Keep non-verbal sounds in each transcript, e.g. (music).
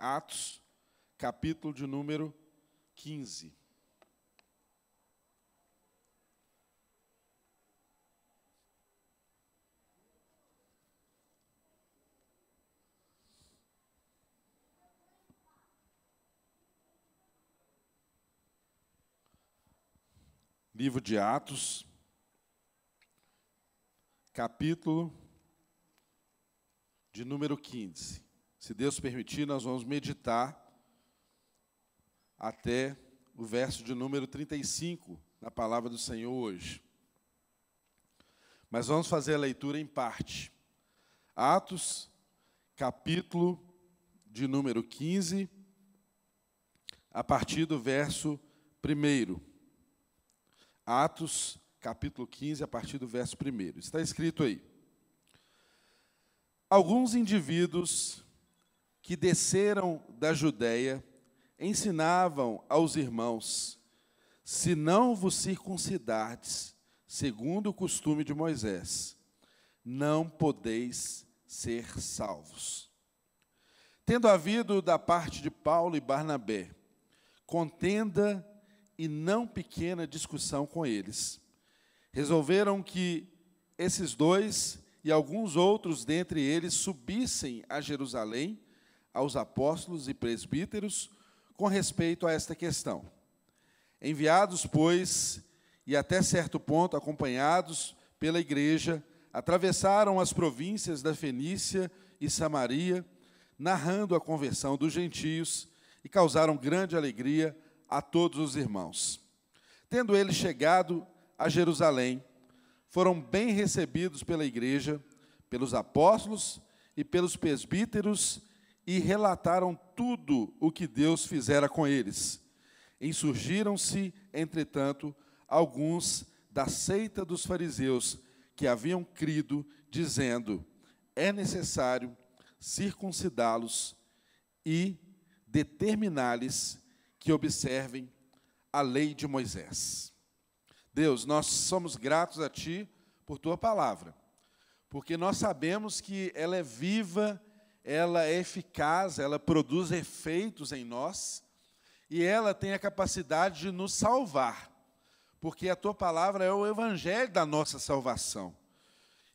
Atos, capítulo de número 15. Livro de Atos, capítulo de número 15. Se Deus permitir, nós vamos meditar até o verso de número 35 na palavra do Senhor hoje. Mas vamos fazer a leitura em parte. Atos, capítulo de número 15, a partir do verso 1. Atos, capítulo 15, a partir do verso 1. Está escrito aí. Alguns indivíduos que desceram da Judéia ensinavam aos irmãos: se não vos circuncidardes, segundo o costume de Moisés, não podeis ser salvos. Tendo havido da parte de Paulo e Barnabé contenda e não pequena discussão com eles. Resolveram que esses dois e alguns outros dentre eles subissem a Jerusalém aos apóstolos e presbíteros com respeito a esta questão. Enviados, pois, e até certo ponto acompanhados pela igreja, atravessaram as províncias da Fenícia e Samaria, narrando a conversão dos gentios e causaram grande alegria a todos os irmãos. Tendo eles chegado a Jerusalém, foram bem recebidos pela igreja, pelos apóstolos e pelos presbíteros e relataram tudo o que Deus fizera com eles. Insurgiram-se, entretanto, alguns da seita dos fariseus que haviam crido, dizendo: é necessário circuncidá-los e determinar-lhes que observem a lei de Moisés. Deus, nós somos gratos a Ti por Tua palavra, porque nós sabemos que ela é viva, ela é eficaz, ela produz efeitos em nós e ela tem a capacidade de nos salvar, porque a Tua palavra é o evangelho da nossa salvação.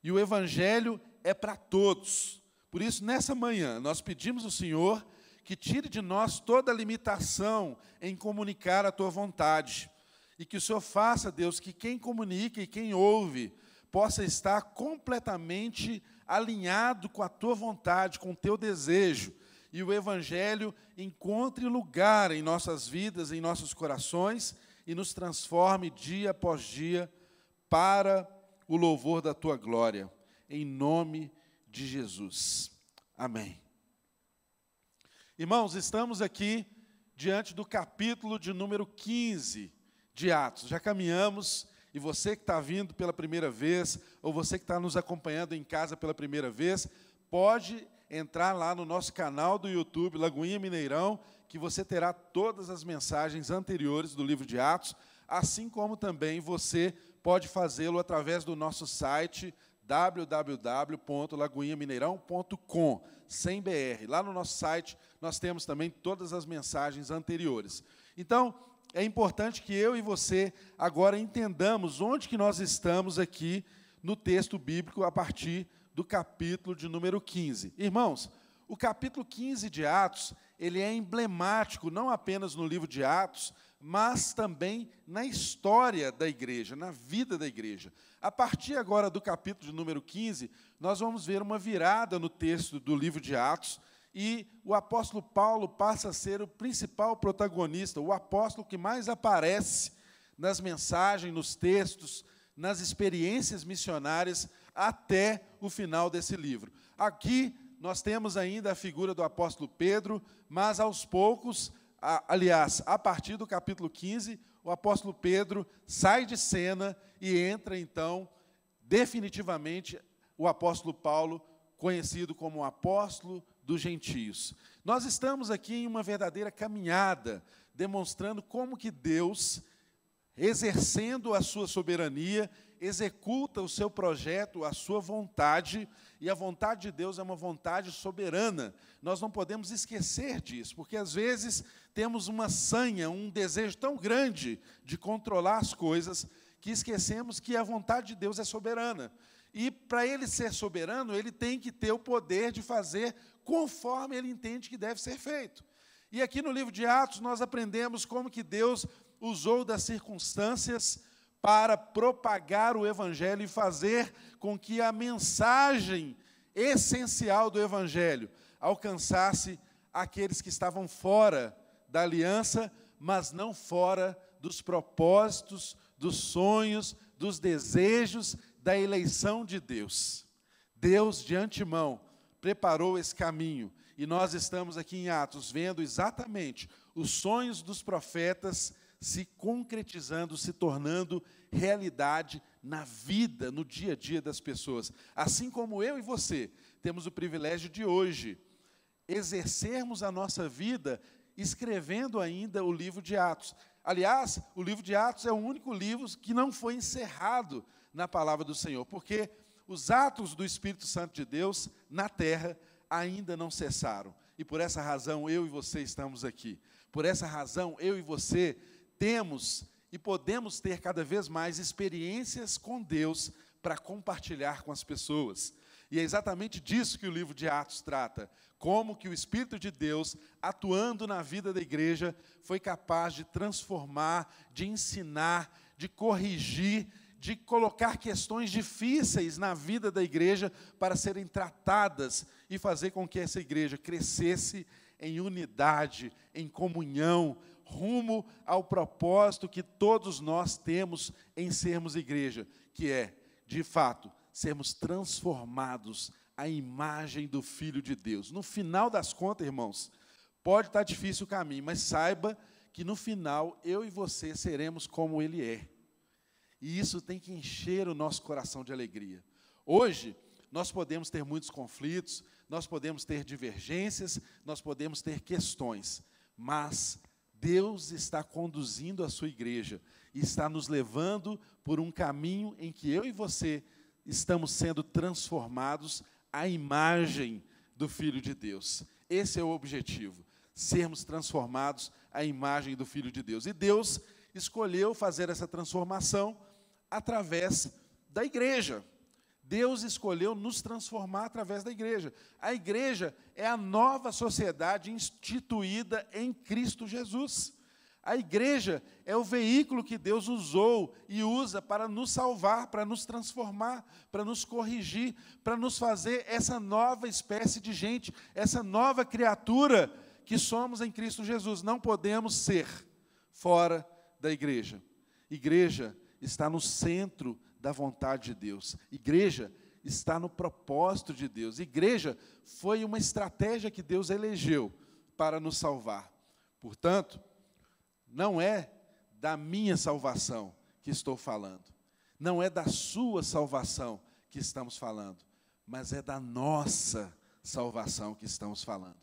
E o evangelho é para todos. Por isso, nessa manhã, nós pedimos ao Senhor que tire de nós toda limitação em comunicar a tua vontade. E que o Senhor faça, Deus, que quem comunica e quem ouve possa estar completamente alinhado com a tua vontade, com o teu desejo. E o Evangelho encontre lugar em nossas vidas, em nossos corações e nos transforme dia após dia para o louvor da tua glória. Em nome de Jesus. Amém. Irmãos, estamos aqui diante do capítulo de número 15 de Atos. Já caminhamos, e você que está vindo pela primeira vez, ou você que está nos acompanhando em casa pela primeira vez, pode entrar lá no nosso canal do YouTube, Lagoinha Mineirão, que você terá todas as mensagens anteriores do livro de Atos, assim como também você pode fazê-lo através do nosso site www.lagoinhamineirão.com, sem BR. Lá no nosso site nós temos também todas as mensagens anteriores. Então, é importante que eu e você agora entendamos onde que nós estamos aqui no texto bíblico a partir do capítulo de número 15. Irmãos, o capítulo 15 de Atos, ele é emblemático não apenas no livro de Atos, mas também na história da igreja, na vida da igreja. A partir agora do capítulo de número 15, nós vamos ver uma virada no texto do livro de Atos, e o apóstolo Paulo passa a ser o principal protagonista, o apóstolo que mais aparece nas mensagens, nos textos, nas experiências missionárias até o final desse livro. Aqui nós temos ainda a figura do apóstolo Pedro, mas aos poucos aliás, a partir do capítulo 15, o apóstolo Pedro sai de cena e entra, então, definitivamente, o apóstolo Paulo, conhecido como apóstolo dos gentios. Nós estamos aqui em uma verdadeira caminhada, demonstrando como que Deus, exercendo a sua soberania, executa o seu projeto, a sua vontade, e a vontade de Deus é uma vontade soberana. Nós não podemos esquecer disso, porque às vezes temos uma sanha, um desejo tão grande de controlar as coisas, que esquecemos que a vontade de Deus é soberana. E para ele ser soberano, ele tem que ter o poder de fazer conforme ele entende que deve ser feito. E aqui no livro de Atos nós aprendemos como que Deus usou das circunstâncias para propagar o evangelho e fazer com que a mensagem essencial do evangelho alcançasse aqueles que estavam fora da aliança, mas não fora dos propósitos, dos sonhos, dos desejos da eleição de Deus. Deus, de antemão, preparou esse caminho. E nós estamos aqui em Atos vendo exatamente os sonhos dos profetas se concretizando, se tornando realidade na vida, no dia a dia das pessoas. Assim como eu e você temos o privilégio de hoje exercermos a nossa vida escrevendo ainda o livro de Atos. Aliás, o livro de Atos é o único livro que não foi encerrado na palavra do Senhor, porque os atos do Espírito Santo de Deus na terra ainda não cessaram. E por essa razão eu e você estamos aqui. Por essa razão eu e você temos e podemos ter cada vez mais experiências com Deus para compartilhar com as pessoas. E é exatamente disso que o livro de Atos trata. Como que o Espírito de Deus, atuando na vida da igreja, foi capaz de transformar, de ensinar, de corrigir de colocar questões difíceis na vida da igreja para serem tratadas e fazer com que essa igreja crescesse em unidade, em comunhão, rumo ao propósito que todos nós temos em sermos igreja, que é, de fato, sermos transformados à imagem do Filho de Deus. No final das contas, irmãos, pode estar difícil o caminho, mas saiba que no final eu e você seremos como Ele é. E isso tem que encher o nosso coração de alegria. Hoje, nós podemos ter muitos conflitos, nós podemos ter divergências, nós podemos ter questões, mas Deus está conduzindo a sua igreja e está nos levando por um caminho em que eu e você estamos sendo transformados à imagem do Filho de Deus. Esse é o objetivo, sermos transformados à imagem do Filho de Deus. E Deus escolheu fazer essa transformação através da igreja. Deus escolheu nos transformar através da igreja. A igreja é a nova sociedade instituída em Cristo Jesus. A igreja é o veículo que Deus usou e usa para nos salvar, para nos transformar, para nos corrigir, para nos fazer essa nova espécie de gente, essa nova criatura que somos em Cristo Jesus. Não podemos ser fora da igreja. Igreja está no centro da vontade de Deus. Igreja está no propósito de Deus. Igreja foi uma estratégia que Deus elegeu para nos salvar. Portanto, não é da minha salvação que estou falando, não é da sua salvação que estamos falando, mas é da nossa salvação que estamos falando.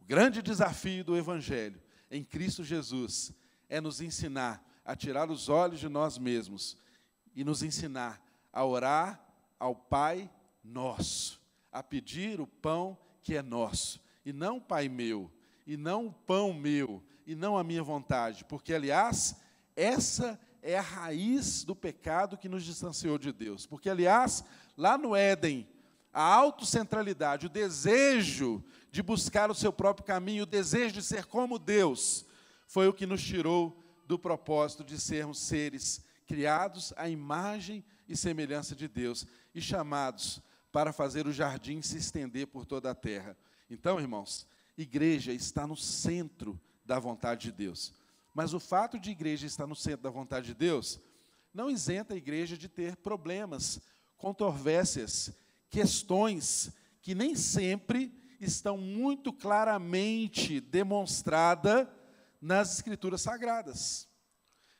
O grande desafio do Evangelho em Cristo Jesus é nos ensinar a tirar os olhos de nós mesmos e nos ensinar a orar ao Pai nosso, a pedir o pão que é nosso, e não o Pai meu, e não o pão meu, e não a minha vontade, porque, aliás, essa é a raiz do pecado que nos distanciou de Deus. Porque, aliás, lá no Éden, a autocentralidade, o desejo de buscar o seu próprio caminho, o desejo de ser como Deus, foi o que nos tirou do propósito de sermos seres criados à imagem e semelhança de Deus e chamados para fazer o jardim se estender por toda a terra. Então, irmãos, igreja está no centro da vontade de Deus. Mas o fato de igreja estar no centro da vontade de Deus não isenta a igreja de ter problemas, controvérsias, questões que nem sempre estão muito claramente demonstradas nas Escrituras Sagradas.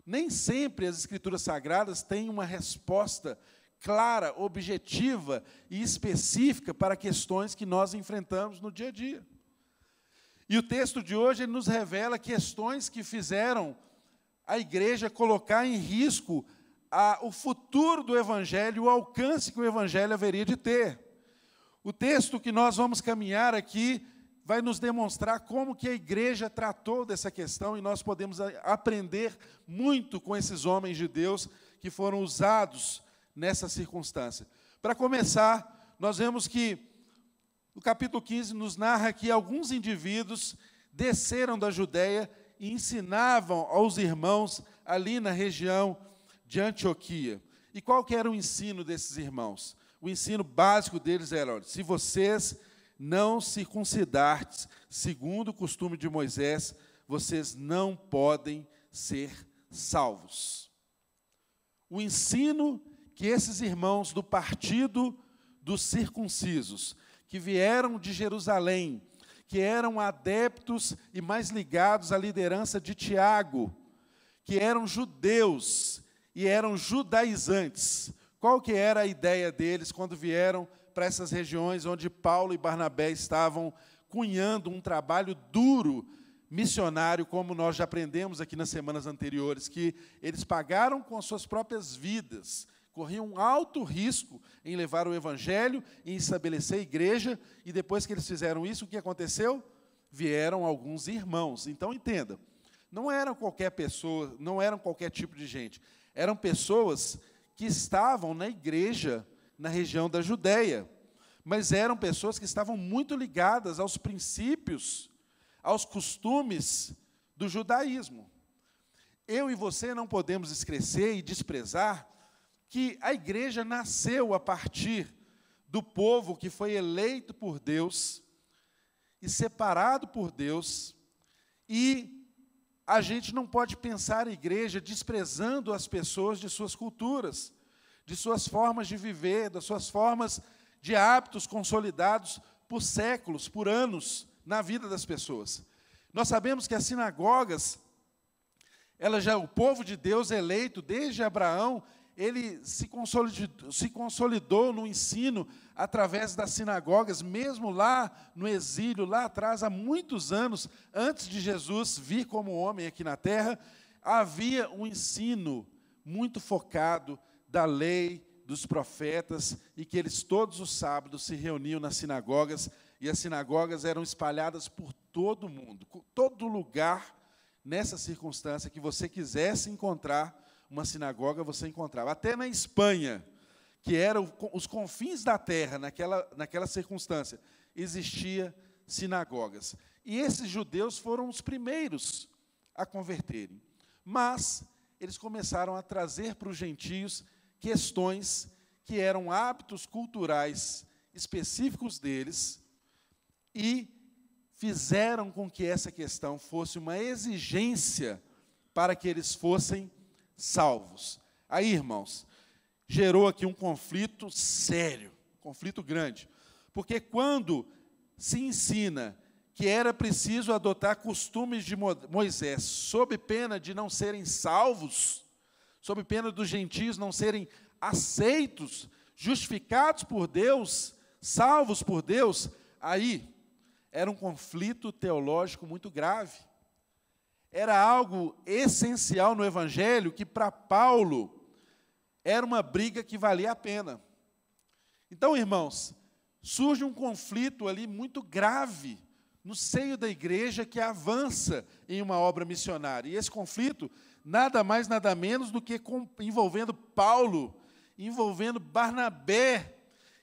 Nem sempre as Escrituras Sagradas têm uma resposta clara, objetiva e específica para questões que nós enfrentamos no dia a dia. E o texto de hoje nos revela questões que fizeram a igreja colocar em risco a, o futuro do Evangelho, o alcance que o Evangelho haveria de ter. O texto que nós vamos caminhar aqui vai nos demonstrar como que a igreja tratou dessa questão e nós podemos aprender muito com esses homens de Deus que foram usados nessa circunstância. Para começar, nós vemos que o capítulo 15 nos narra que alguns indivíduos desceram da Judéia e ensinavam aos irmãos ali na região de Antioquia. E qual que era o ensino desses irmãos? O ensino básico deles era: olha, se vocês não circuncidardes segundo o costume de Moisés, vocês não podem ser salvos. O ensino que esses irmãos do partido dos circuncisos, que vieram de Jerusalém, que eram adeptos e mais ligados à liderança de Tiago, que eram judeus e eram judaizantes. Qual que era a ideia deles quando vieram para essas regiões onde Paulo e Barnabé estavam cunhando um trabalho duro missionário, como nós já aprendemos aqui nas semanas anteriores, que eles pagaram com as suas próprias vidas, corriam um alto risco em levar o evangelho, em estabelecer igreja, e depois que eles fizeram isso, o que aconteceu? Vieram alguns irmãos. Então entenda, não eram qualquer pessoa, não eram qualquer tipo de gente. Eram pessoas que estavam na igreja na região da Judéia, mas eram pessoas que estavam muito ligadas aos princípios, aos costumes do judaísmo. Eu e você não podemos esquecer e desprezar que a igreja nasceu a partir do povo que foi eleito por Deus e separado por Deus. E a gente não pode pensar a igreja desprezando as pessoas de suas culturas, de suas formas de viver, das suas formas de hábitos consolidados por séculos, por anos na vida das pessoas. Nós sabemos que as sinagogas, ela já o povo de Deus eleito desde Abraão, ele se consolidou, se consolidou no ensino através das sinagogas, mesmo lá no exílio, lá atrás, há muitos anos, antes de Jesus vir como homem aqui na terra, havia um ensino muito focado da lei, dos profetas, e que eles todos os sábados se reuniam nas sinagogas, e as sinagogas eram espalhadas por todo o mundo, todo lugar, nessa circunstância que você quisesse encontrar uma sinagoga você encontrava. Até na Espanha, que eram os confins da terra naquela, naquela circunstância, existia sinagogas. E esses judeus foram os primeiros a converterem. Mas eles começaram a trazer para os gentios questões que eram hábitos culturais específicos deles e fizeram com que essa questão fosse uma exigência para que eles fossem salvos. Aí, irmãos, gerou aqui um conflito sério, um conflito grande. Porque quando se ensina que era preciso adotar costumes de Moisés, sob pena de não serem salvos, sob pena dos gentios não serem aceitos, justificados por Deus, salvos por Deus, aí era um conflito teológico muito grave era algo essencial no Evangelho que, para Paulo, era uma briga que valia a pena. Então, irmãos, surge um conflito ali muito grave no seio da igreja que avança em uma obra missionária. E esse conflito, nada mais, nada menos do que envolvendo Paulo, envolvendo Barnabé,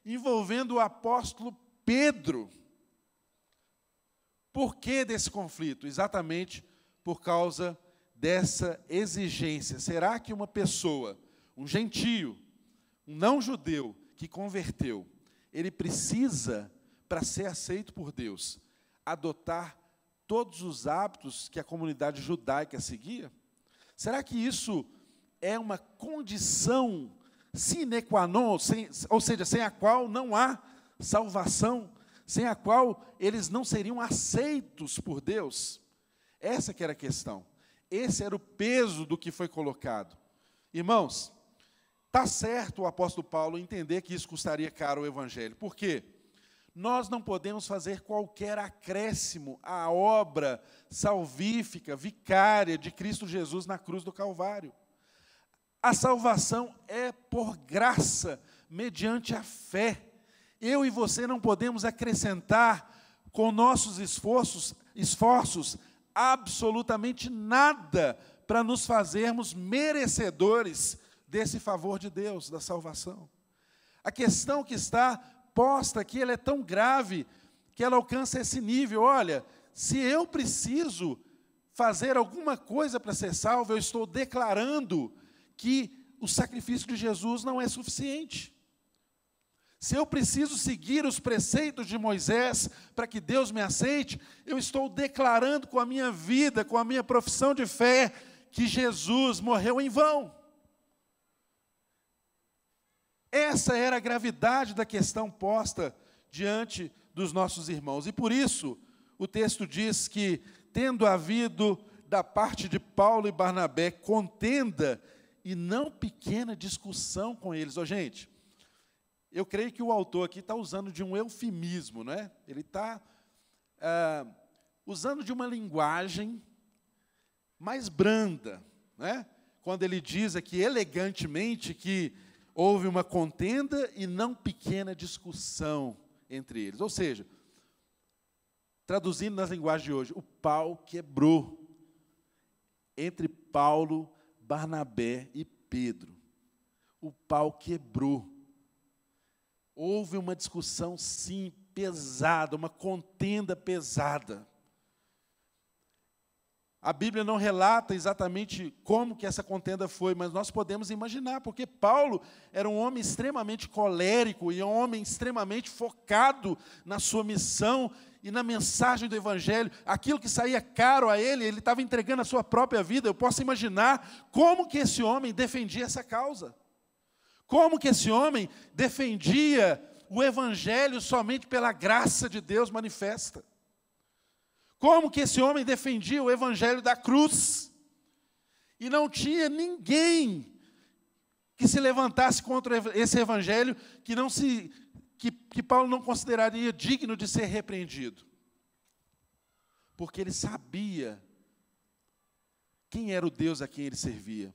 envolvendo o apóstolo Pedro. Por que desse conflito? Exatamente por causa dessa exigência. Será que uma pessoa, um gentio, um não judeu que converteu, ele precisa, para ser aceito por Deus, adotar todos os hábitos que a comunidade judaica seguia? Será que isso é uma condição sine qua non, sem, ou seja, sem a qual não há salvação, sem a qual eles não seriam aceitos por Deus? Essa que era a questão. Esse era o peso do que foi colocado. Irmãos, está certo o apóstolo Paulo entender que isso custaria caro ao evangelho. Por quê? Nós não podemos fazer qualquer acréscimo à obra salvífica, vicária de Cristo Jesus na cruz do Calvário. A salvação é por graça, mediante a fé. Eu e você não podemos acrescentar com nossos esforços, esforços absolutamente nada para nos fazermos merecedores desse favor de Deus, da salvação. A questão que está posta aqui, ela é tão grave que ela alcança esse nível. Olha, se eu preciso fazer alguma coisa para ser salvo, eu estou declarando que o sacrifício de Jesus não é suficiente. Se eu preciso seguir os preceitos de Moisés para que Deus me aceite, eu estou declarando com a minha vida, com a minha profissão de fé, que Jesus morreu em vão. Essa era a gravidade da questão posta diante dos nossos irmãos. E por isso, o texto diz que, tendo havido da parte de Paulo e Barnabé contenda e não pequena discussão com eles. Ó, oh, gente, eu creio que o autor aqui está usando de um eufemismo, não é? Ele está ah, usando de uma linguagem mais branda, né? quando ele diz aqui elegantemente que houve uma contenda e não pequena discussão entre eles. Ou seja, traduzindo nas linguagens de hoje, o pau quebrou entre Paulo, Barnabé e Pedro. O pau quebrou. Houve uma discussão, sim, pesada, uma contenda pesada. A Bíblia não relata exatamente como que essa contenda foi, mas nós podemos imaginar, porque Paulo era um homem extremamente colérico e um homem extremamente focado na sua missão e na mensagem do Evangelho. Aquilo que saía caro a ele, ele estava entregando a sua própria vida. Eu posso imaginar como que esse homem defendia essa causa. Como que esse homem defendia o Evangelho somente pela graça de Deus manifesta. Como que esse homem defendia o evangelho da cruz? E não tinha ninguém que se levantasse contra esse evangelho que não se que, que Paulo não consideraria digno de ser repreendido. Porque ele sabia quem era o Deus a quem ele servia.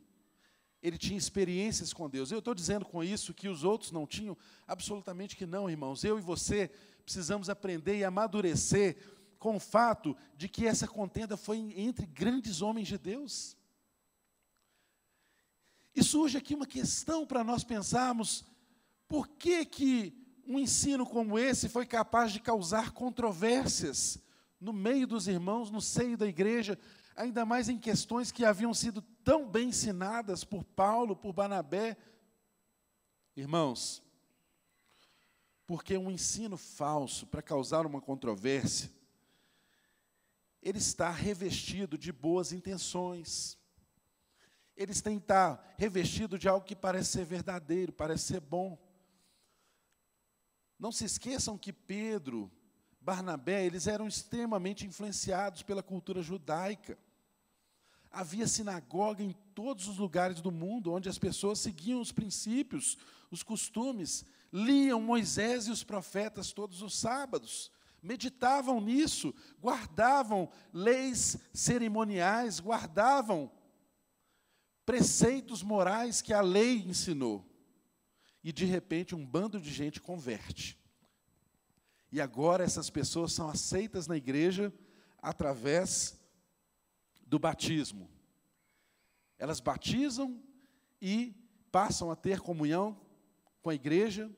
Ele tinha experiências com Deus. Eu estou dizendo com isso que os outros não tinham? Absolutamente que não, irmãos. Eu e você precisamos aprender e amadurecer com o fato de que essa contenda foi entre grandes homens de Deus. E surge aqui uma questão para nós pensarmos: por que, que um ensino como esse foi capaz de causar controvérsias no meio dos irmãos, no seio da igreja, ainda mais em questões que haviam sido tão bem ensinadas por Paulo, por Barnabé? Irmãos, porque um ensino falso para causar uma controvérsia ele está revestido de boas intenções. Ele tem que estar revestido de algo que parece ser verdadeiro, parece ser bom. Não se esqueçam que Pedro, Barnabé, eles eram extremamente influenciados pela cultura judaica. Havia sinagoga em todos os lugares do mundo, onde as pessoas seguiam os princípios, os costumes, liam Moisés e os profetas todos os sábados meditavam nisso, guardavam leis cerimoniais, guardavam preceitos morais que a lei ensinou. E de repente um bando de gente converte. E agora essas pessoas são aceitas na igreja através do batismo. Elas batizam e passam a ter comunhão com a igreja.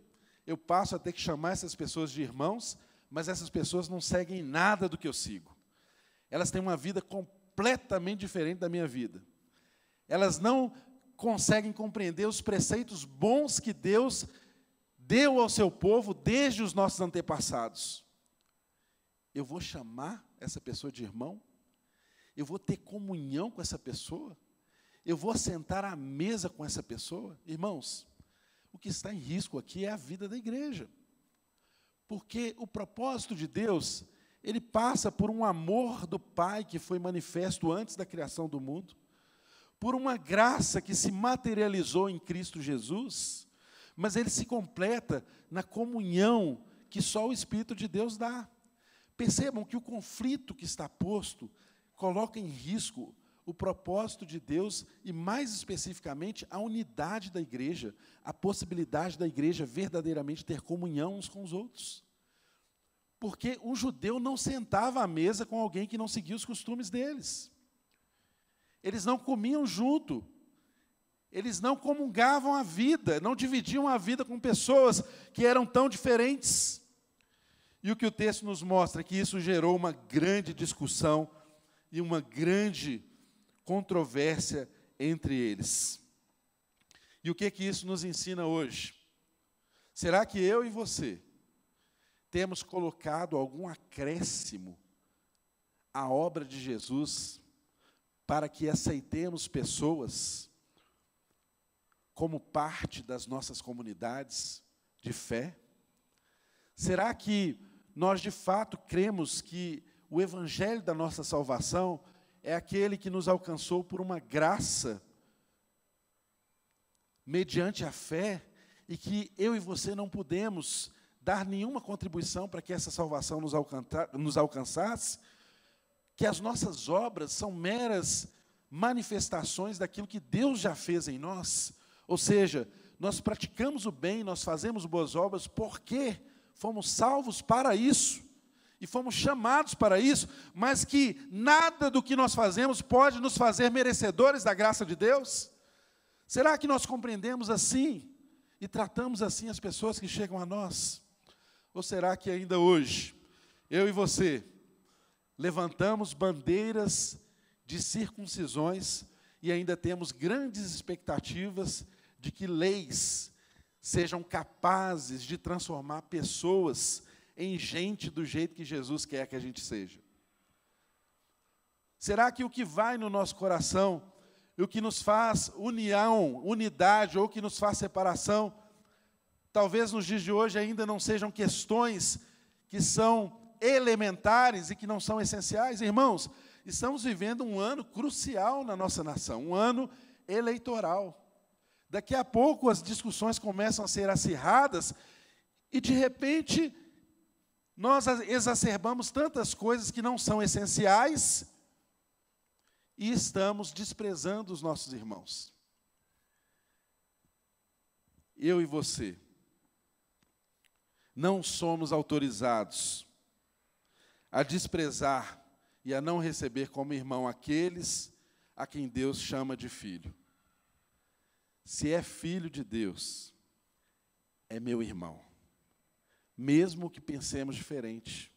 Eu passo a ter que chamar essas pessoas de irmãos, mas essas pessoas não seguem nada do que eu sigo. Elas têm uma vida completamente diferente da minha vida. Elas não conseguem compreender os preceitos bons que Deus deu ao seu povo desde os nossos antepassados. Eu vou chamar essa pessoa de irmão? Eu vou ter comunhão com essa pessoa? Eu vou sentar à mesa com essa pessoa? Irmãos, o que está em risco aqui é a vida da igreja. Porque o propósito de Deus, ele passa por um amor do Pai que foi manifesto antes da criação do mundo, por uma graça que se materializou em Cristo Jesus, mas ele se completa na comunhão que só o Espírito de Deus dá. Percebam que o conflito que está posto coloca em risco o propósito de Deus e, mais especificamente, a unidade da igreja, a possibilidade da igreja verdadeiramente ter comunhão uns com os outros. Porque um judeu não sentava à mesa com alguém que não seguia os costumes deles. Eles não comiam junto. Eles não comungavam a vida, não dividiam a vida com pessoas que eram tão diferentes. E o que o texto nos mostra é que isso gerou uma grande discussão e uma grande controvérsia entre eles. E o que que isso nos ensina hoje? Será que eu e você temos colocado algum acréscimo à obra de Jesus para que aceitemos pessoas como parte das nossas comunidades de fé? Será que nós de fato cremos que o evangelho da nossa salvação é aquele que nos alcançou por uma graça, mediante a fé, e que eu e você não podemos dar nenhuma contribuição para que essa salvação nos, nos alcançasse, que as nossas obras são meras manifestações daquilo que Deus já fez em nós, ou seja, nós praticamos o bem, nós fazemos boas obras porque fomos salvos para isso e fomos chamados para isso, mas que nada do que nós fazemos pode nos fazer merecedores da graça de Deus? Será que nós compreendemos assim e tratamos assim as pessoas que chegam a nós? Ou será que ainda hoje, eu e você, levantamos bandeiras de circuncisões e ainda temos grandes expectativas de que leis sejam capazes de transformar pessoas em gente do jeito que Jesus quer que a gente seja? Será que o que vai no nosso coração, o que nos faz união, unidade, ou o que nos faz separação, talvez nos dias de hoje ainda não sejam questões que são elementares e que não são essenciais? Irmãos, estamos vivendo um ano crucial na nossa nação, um ano eleitoral. Daqui a pouco as discussões começam a ser acirradas e, de repente, nós exacerbamos tantas coisas que não são essenciais e estamos desprezando os nossos irmãos. Eu e você não somos autorizados a desprezar e a não receber como irmão aqueles a quem Deus chama de filho. Se é filho de Deus, é meu irmão mesmo que pensemos diferente,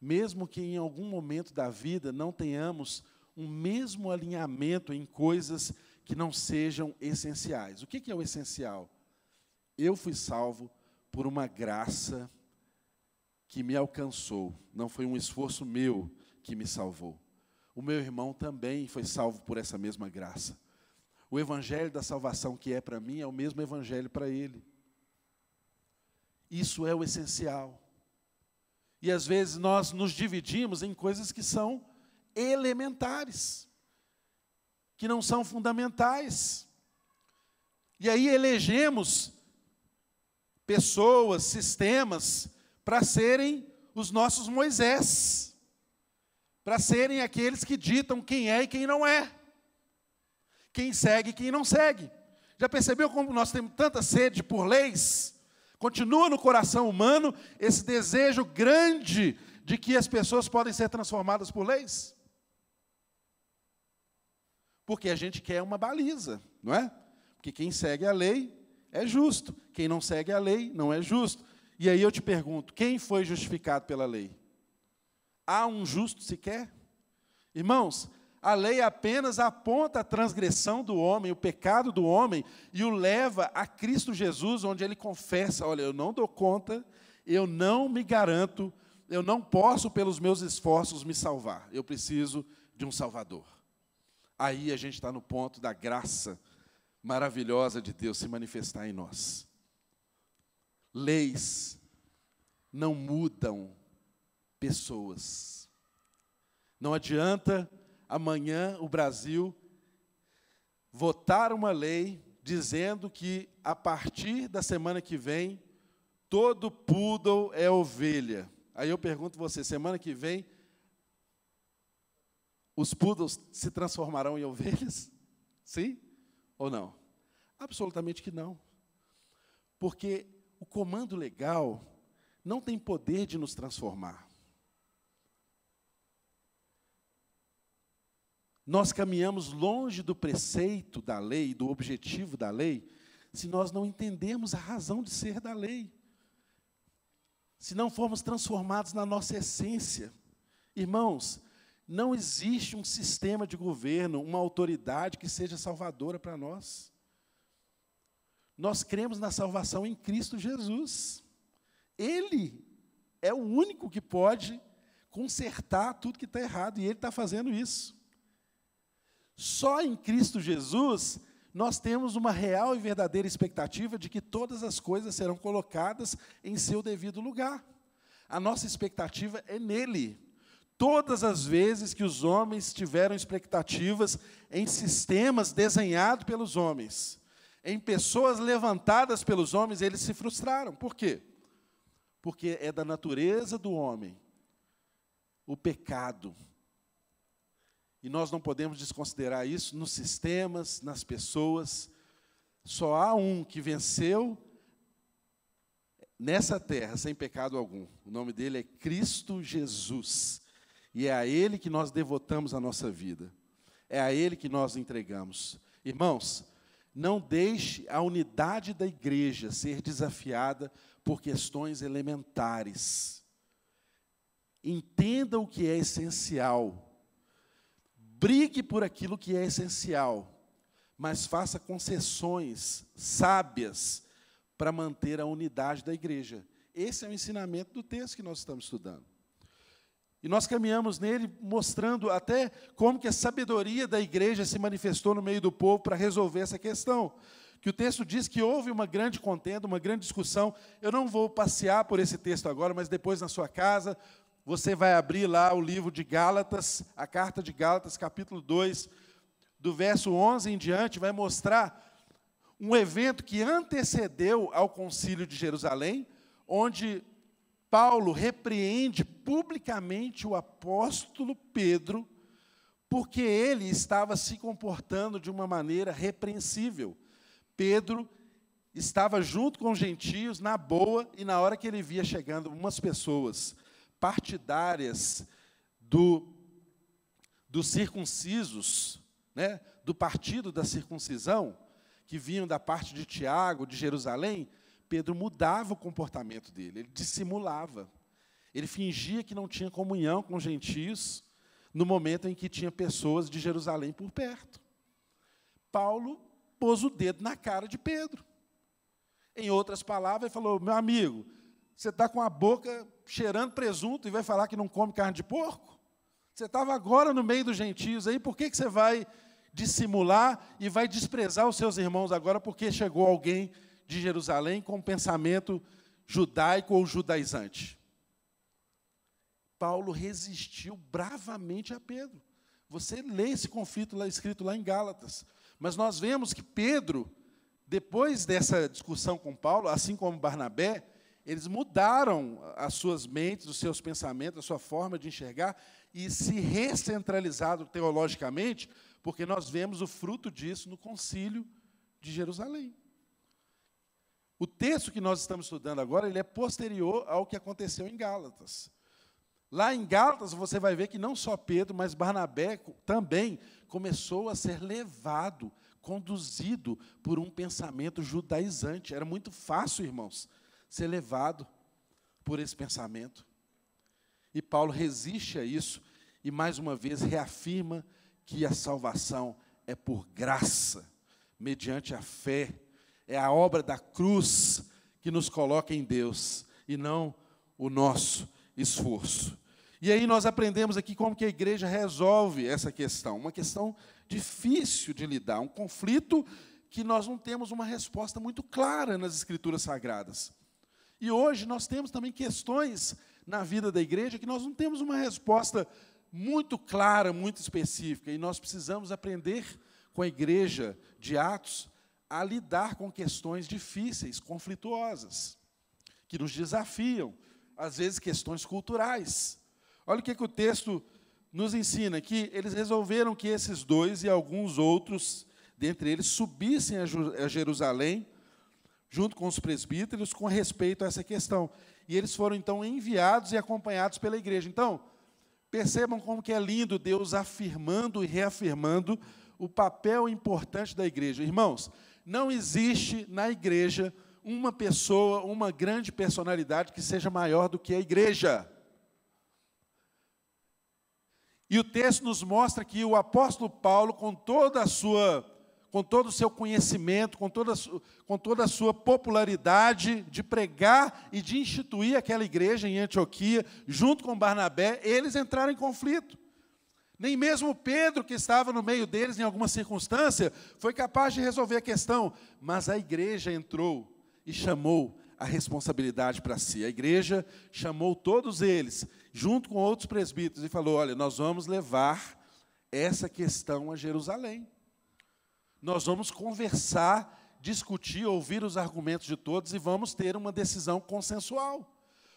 mesmo que em algum momento da vida não tenhamos um mesmo alinhamento em coisas que não sejam essenciais. O que é o essencial? Eu fui salvo por uma graça que me alcançou, não foi um esforço meu que me salvou. O meu irmão também foi salvo por essa mesma graça. O evangelho da salvação que é para mim é o mesmo evangelho para ele. Isso é o essencial. E às vezes nós nos dividimos em coisas que são elementares, que não são fundamentais. E aí elegemos pessoas, sistemas, para serem os nossos Moisés, para serem aqueles que ditam quem é e quem não é, quem segue e quem não segue. Já percebeu como nós temos tanta sede por leis? Continua no coração humano esse desejo grande de que as pessoas podem ser transformadas por leis? Porque a gente quer uma baliza, não é? Porque quem segue a lei é justo, quem não segue a lei não é justo. E aí eu te pergunto: quem foi justificado pela lei? Há um justo sequer? Irmãos, a lei apenas aponta a transgressão do homem, o pecado do homem, e o leva a Cristo Jesus, onde ele confessa: olha, eu não dou conta, eu não me garanto, eu não posso, pelos meus esforços, me salvar. Eu preciso de um Salvador. Aí a gente está no ponto da graça maravilhosa de Deus se manifestar em nós. Leis não mudam pessoas. Não adianta amanhã o Brasil votar uma lei dizendo que a partir da semana que vem todo poodle é ovelha. Aí eu pergunto você, semana que vem os poodles se transformarão em ovelhas? Sim ou não? Absolutamente que não. Porque o comando legal não tem poder de nos transformar. Nós caminhamos longe do preceito da lei, do objetivo da lei, se nós não entendemos a razão de ser da lei. Se não formos transformados na nossa essência. Irmãos, não existe um sistema de governo, uma autoridade que seja salvadora para nós. Nós cremos na salvação em Cristo Jesus. Ele é o único que pode consertar tudo que está errado, e Ele está fazendo isso. Só em Cristo Jesus nós temos uma real e verdadeira expectativa de que todas as coisas serão colocadas em seu devido lugar. A nossa expectativa é nele. Todas as vezes que os homens tiveram expectativas em sistemas desenhados pelos homens, em pessoas levantadas pelos homens, eles se frustraram. Por quê? Porque é da natureza do homem o pecado, e nós não podemos desconsiderar isso nos sistemas, nas pessoas. Só há um que venceu nessa terra sem pecado algum. O nome dele é Cristo Jesus. E é a Ele que nós devotamos a nossa vida. É a Ele que nós entregamos. Irmãos, não deixe a unidade da igreja ser desafiada por questões elementares. Entenda o que é essencial brigue por aquilo que é essencial, mas faça concessões sábias para manter a unidade da igreja. Esse é o ensinamento do texto que nós estamos estudando. E nós caminhamos nele mostrando até como que a sabedoria da igreja se manifestou no meio do povo para resolver essa questão. Que o texto diz que houve uma grande contenda, uma grande discussão. Eu não vou passear por esse texto agora, mas depois na sua casa você vai abrir lá o livro de Gálatas, a carta de Gálatas, capítulo 2, do verso 11 em diante, vai mostrar um evento que antecedeu ao concílio de Jerusalém, onde Paulo repreende publicamente o apóstolo Pedro, porque ele estava se comportando de uma maneira repreensível. Pedro estava junto com os gentios na boa e na hora que ele via chegando umas pessoas partidárias do, dos circuncisos, né, do partido da circuncisão, que vinham da parte de Tiago, de Jerusalém, Pedro mudava o comportamento dele, ele dissimulava. Ele fingia que não tinha comunhão com os gentios no momento em que tinha pessoas de Jerusalém por perto. Paulo pôs o dedo na cara de Pedro. Em outras palavras, ele falou: meu amigo, você está com a boca cheirando presunto e vai falar que não come carne de porco? Você estava agora no meio dos gentios aí, por que, que você vai dissimular e vai desprezar os seus irmãos agora porque chegou alguém de Jerusalém com um pensamento judaico ou judaizante? Paulo resistiu bravamente a Pedro. Você lê esse conflito lá escrito lá em Gálatas. Mas nós vemos que Pedro, depois dessa discussão com Paulo, assim como Barnabé, eles mudaram as suas mentes, os seus pensamentos, a sua forma de enxergar e se recentralizaram teologicamente, porque nós vemos o fruto disso no concílio de Jerusalém. O texto que nós estamos estudando agora, ele é posterior ao que aconteceu em Gálatas. Lá em Gálatas, você vai ver que não só Pedro, mas Barnabé também começou a ser levado, conduzido por um pensamento judaizante. Era muito fácil, irmãos, ser levado por esse pensamento. E Paulo resiste a isso e mais uma vez reafirma que a salvação é por graça, mediante a fé. É a obra da cruz que nos coloca em Deus e não o nosso esforço. E aí nós aprendemos aqui como que a igreja resolve essa questão, uma questão difícil de lidar, um conflito que nós não temos uma resposta muito clara nas escrituras sagradas. E hoje nós temos também questões na vida da igreja que nós não temos uma resposta muito clara, muito específica, e nós precisamos aprender com a igreja de Atos a lidar com questões difíceis, conflituosas, que nos desafiam, às vezes questões culturais. Olha o que, que o texto nos ensina que eles resolveram que esses dois e alguns outros, dentre eles, subissem a Jerusalém, junto com os presbíteros, com respeito a essa questão. E eles foram, então, enviados e acompanhados pela igreja. Então, percebam como que é lindo Deus afirmando e reafirmando o papel importante da igreja. Irmãos, não existe na igreja uma pessoa, uma grande personalidade que seja maior do que a igreja. E o texto nos mostra que o apóstolo Paulo, com toda a sua, com todo o seu conhecimento, com toda, com toda a sua popularidade de pregar e de instituir aquela igreja em Antioquia, junto com Barnabé, eles entraram em conflito. Nem mesmo Pedro, que estava no meio deles em alguma circunstância, foi capaz de resolver a questão, mas a igreja entrou e chamou a responsabilidade para si. A igreja chamou todos eles, junto com outros presbíteros, e falou: Olha, nós vamos levar essa questão a Jerusalém. Nós vamos conversar, discutir, ouvir os argumentos de todos e vamos ter uma decisão consensual.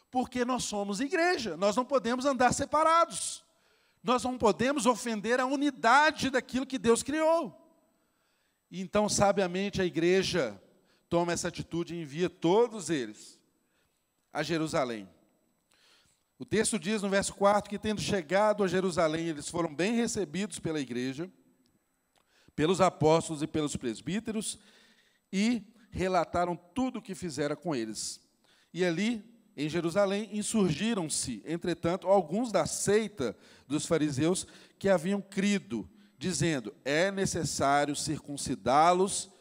Porque nós somos igreja, nós não podemos andar separados. Nós não podemos ofender a unidade daquilo que Deus criou. Então, sabiamente, a igreja toma essa atitude e envia todos eles a Jerusalém. O texto diz no verso 4 que, tendo chegado a Jerusalém, eles foram bem recebidos pela igreja, pelos apóstolos e pelos presbíteros, e relataram tudo o que fizera com eles. E ali, em Jerusalém, insurgiram-se, entretanto, alguns da seita dos fariseus que haviam crido, dizendo: é necessário circuncidá-los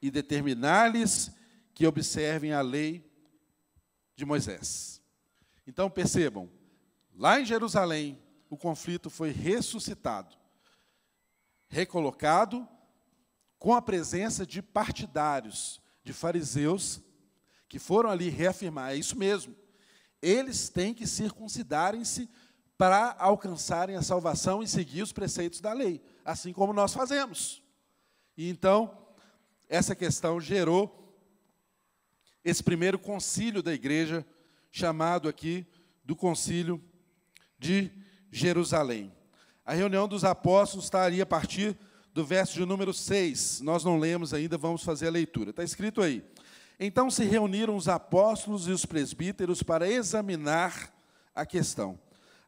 e determinar-lhes que observem a lei de Moisés. Então percebam, lá em Jerusalém, o conflito foi ressuscitado, recolocado com a presença de partidários, de fariseus, que foram ali reafirmar: é isso mesmo, eles têm que circuncidarem-se para alcançarem a salvação e seguir os preceitos da lei, assim como nós fazemos. E então, essa questão gerou esse primeiro concílio da igreja, chamado aqui do Concílio de Jerusalém. A reunião dos apóstolos estaria a partir do verso de número 6. Nós não lemos ainda, vamos fazer a leitura. Está escrito aí. Então se reuniram os apóstolos e os presbíteros para examinar a questão.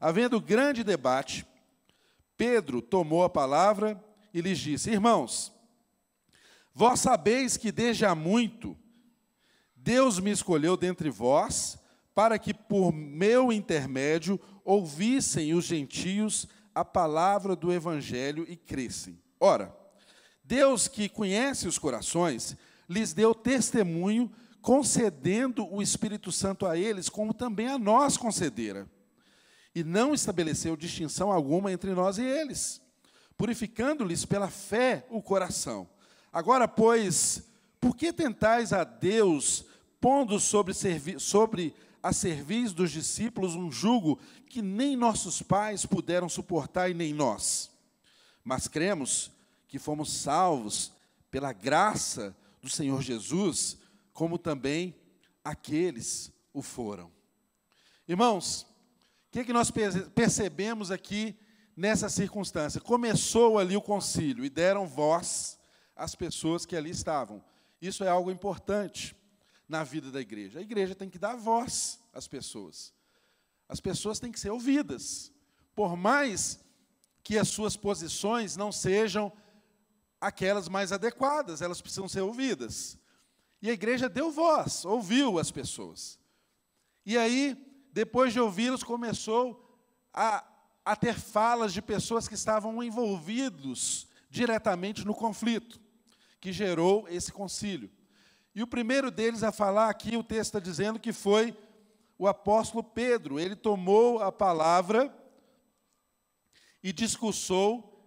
Havendo grande debate, Pedro tomou a palavra e lhes disse: Irmãos, Vós sabeis que desde há muito Deus me escolheu dentre vós, para que por meu intermédio ouvissem os gentios a palavra do evangelho e crescem. Ora, Deus que conhece os corações, lhes deu testemunho, concedendo o Espírito Santo a eles, como também a nós concedera. E não estabeleceu distinção alguma entre nós e eles, purificando-lhes pela fé o coração Agora, pois, por que tentais a Deus, pondo sobre, sobre a serviço dos discípulos um jugo que nem nossos pais puderam suportar e nem nós? Mas cremos que fomos salvos pela graça do Senhor Jesus, como também aqueles o foram. Irmãos, o que, é que nós percebemos aqui nessa circunstância? Começou ali o concílio e deram voz as pessoas que ali estavam. Isso é algo importante na vida da igreja. A igreja tem que dar voz às pessoas. As pessoas têm que ser ouvidas. Por mais que as suas posições não sejam aquelas mais adequadas, elas precisam ser ouvidas. E a igreja deu voz, ouviu as pessoas. E aí, depois de ouvi-los, começou a, a ter falas de pessoas que estavam envolvidos diretamente no conflito que gerou esse concílio. E o primeiro deles a falar aqui, o texto está dizendo que foi o apóstolo Pedro. Ele tomou a palavra e discursou,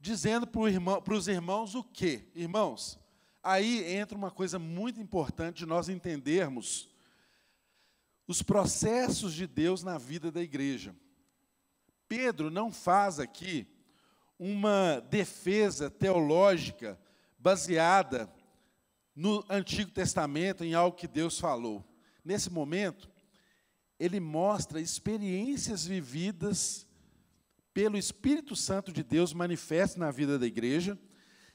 dizendo para os irmãos o quê? Irmãos, aí entra uma coisa muito importante de nós entendermos os processos de Deus na vida da igreja. Pedro não faz aqui uma defesa teológica baseada no Antigo Testamento, em algo que Deus falou. Nesse momento, ele mostra experiências vividas pelo Espírito Santo de Deus manifesto na vida da igreja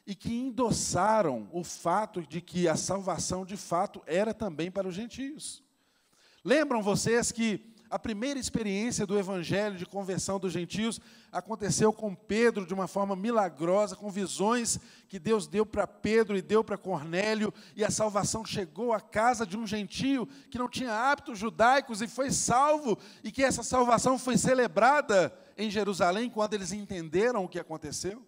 e que endossaram o fato de que a salvação de fato era também para os gentios. Lembram vocês que a primeira experiência do evangelho de conversão dos gentios aconteceu com Pedro de uma forma milagrosa, com visões que Deus deu para Pedro e deu para Cornélio, e a salvação chegou à casa de um gentio que não tinha hábitos judaicos e foi salvo, e que essa salvação foi celebrada em Jerusalém quando eles entenderam o que aconteceu?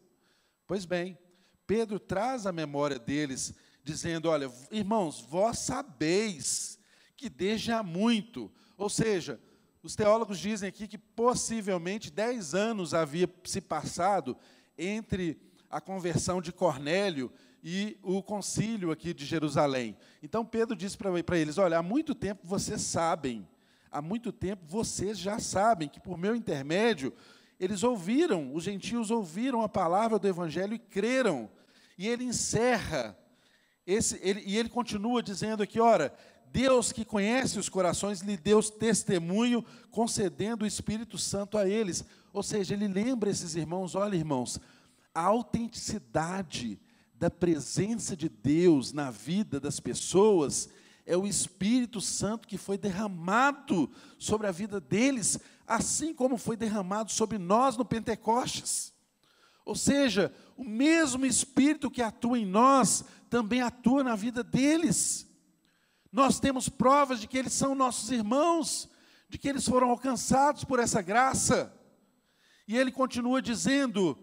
Pois bem, Pedro traz a memória deles, dizendo: Olha, irmãos, vós sabeis que desde há muito, ou seja, os teólogos dizem aqui que possivelmente dez anos havia se passado entre a conversão de Cornélio e o concílio aqui de Jerusalém. Então Pedro diz para eles: Olha, há muito tempo vocês sabem, há muito tempo vocês já sabem que por meu intermédio eles ouviram, os gentios ouviram a palavra do Evangelho e creram. E ele encerra, esse, ele, e ele continua dizendo aqui: ora, Deus que conhece os corações lhe deu testemunho, concedendo o Espírito Santo a eles. Ou seja, ele lembra esses irmãos: olha, irmãos, a autenticidade da presença de Deus na vida das pessoas é o Espírito Santo que foi derramado sobre a vida deles assim como foi derramado sobre nós no Pentecostes. Ou seja, o mesmo Espírito que atua em nós também atua na vida deles. Nós temos provas de que eles são nossos irmãos, de que eles foram alcançados por essa graça. E ele continua dizendo: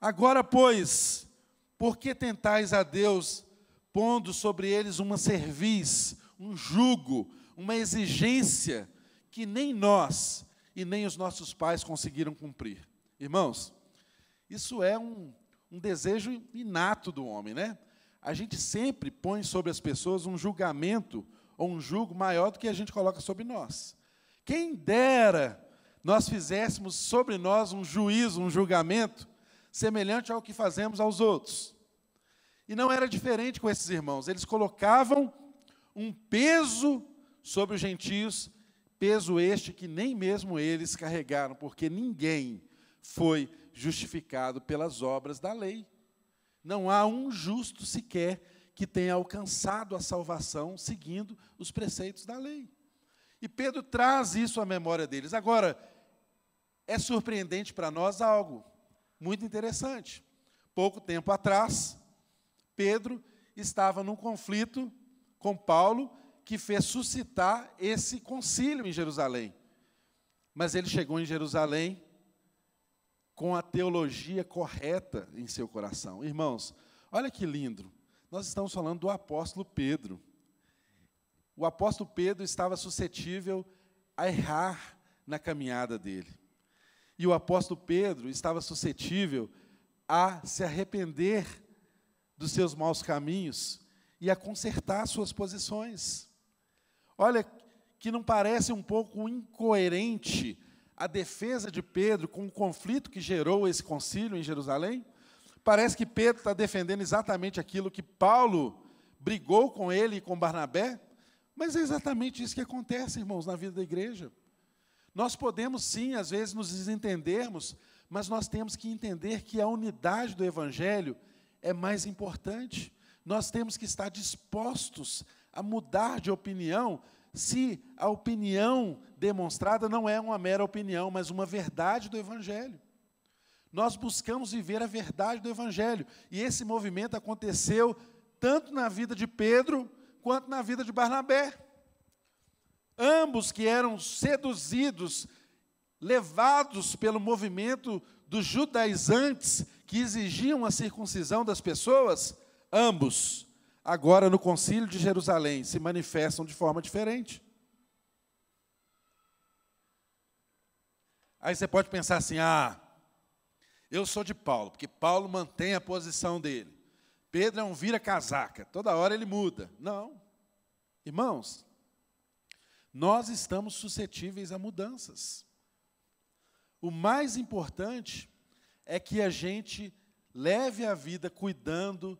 Agora, pois, por que tentais a Deus, pondo sobre eles uma cerviz, um jugo, uma exigência que nem nós e nem os nossos pais conseguiram cumprir. Irmãos, isso é um, um desejo inato do homem, né? A gente sempre põe sobre as pessoas um julgamento ou um julgo maior do que a gente coloca sobre nós. Quem dera nós fizéssemos sobre nós um juízo, um julgamento semelhante ao que fazemos aos outros. E não era diferente com esses irmãos, eles colocavam um peso sobre os gentios Peso este que nem mesmo eles carregaram, porque ninguém foi justificado pelas obras da lei. Não há um justo sequer que tenha alcançado a salvação seguindo os preceitos da lei. E Pedro traz isso à memória deles. Agora, é surpreendente para nós algo muito interessante. Pouco tempo atrás, Pedro estava num conflito com Paulo que fez suscitar esse concílio em Jerusalém. Mas ele chegou em Jerusalém com a teologia correta em seu coração. Irmãos, olha que lindo. Nós estamos falando do apóstolo Pedro. O apóstolo Pedro estava suscetível a errar na caminhada dele. E o apóstolo Pedro estava suscetível a se arrepender dos seus maus caminhos e a consertar suas posições. Olha, que não parece um pouco incoerente a defesa de Pedro com o conflito que gerou esse concílio em Jerusalém? Parece que Pedro está defendendo exatamente aquilo que Paulo brigou com ele e com Barnabé, mas é exatamente isso que acontece, irmãos, na vida da igreja. Nós podemos sim, às vezes, nos desentendermos, mas nós temos que entender que a unidade do Evangelho é mais importante. Nós temos que estar dispostos a mudar de opinião se a opinião demonstrada não é uma mera opinião, mas uma verdade do Evangelho. Nós buscamos viver a verdade do Evangelho, e esse movimento aconteceu tanto na vida de Pedro quanto na vida de Barnabé. Ambos que eram seduzidos, levados pelo movimento dos judaizantes que exigiam a circuncisão das pessoas, ambos agora no Concílio de Jerusalém se manifestam de forma diferente. Aí você pode pensar assim: ah, eu sou de Paulo, porque Paulo mantém a posição dele. Pedro é um vira-casaca, toda hora ele muda. Não. Irmãos, nós estamos suscetíveis a mudanças. O mais importante é que a gente leve a vida cuidando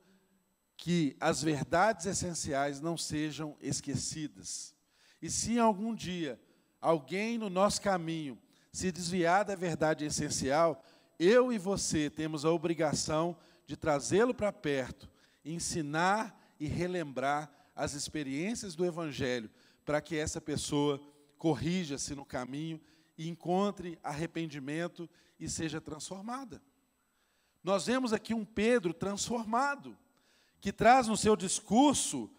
que as verdades essenciais não sejam esquecidas. E se algum dia alguém no nosso caminho se desviar da verdade essencial, eu e você temos a obrigação de trazê-lo para perto, ensinar e relembrar as experiências do Evangelho, para que essa pessoa corrija-se no caminho e encontre arrependimento e seja transformada. Nós vemos aqui um Pedro transformado, que traz no seu discurso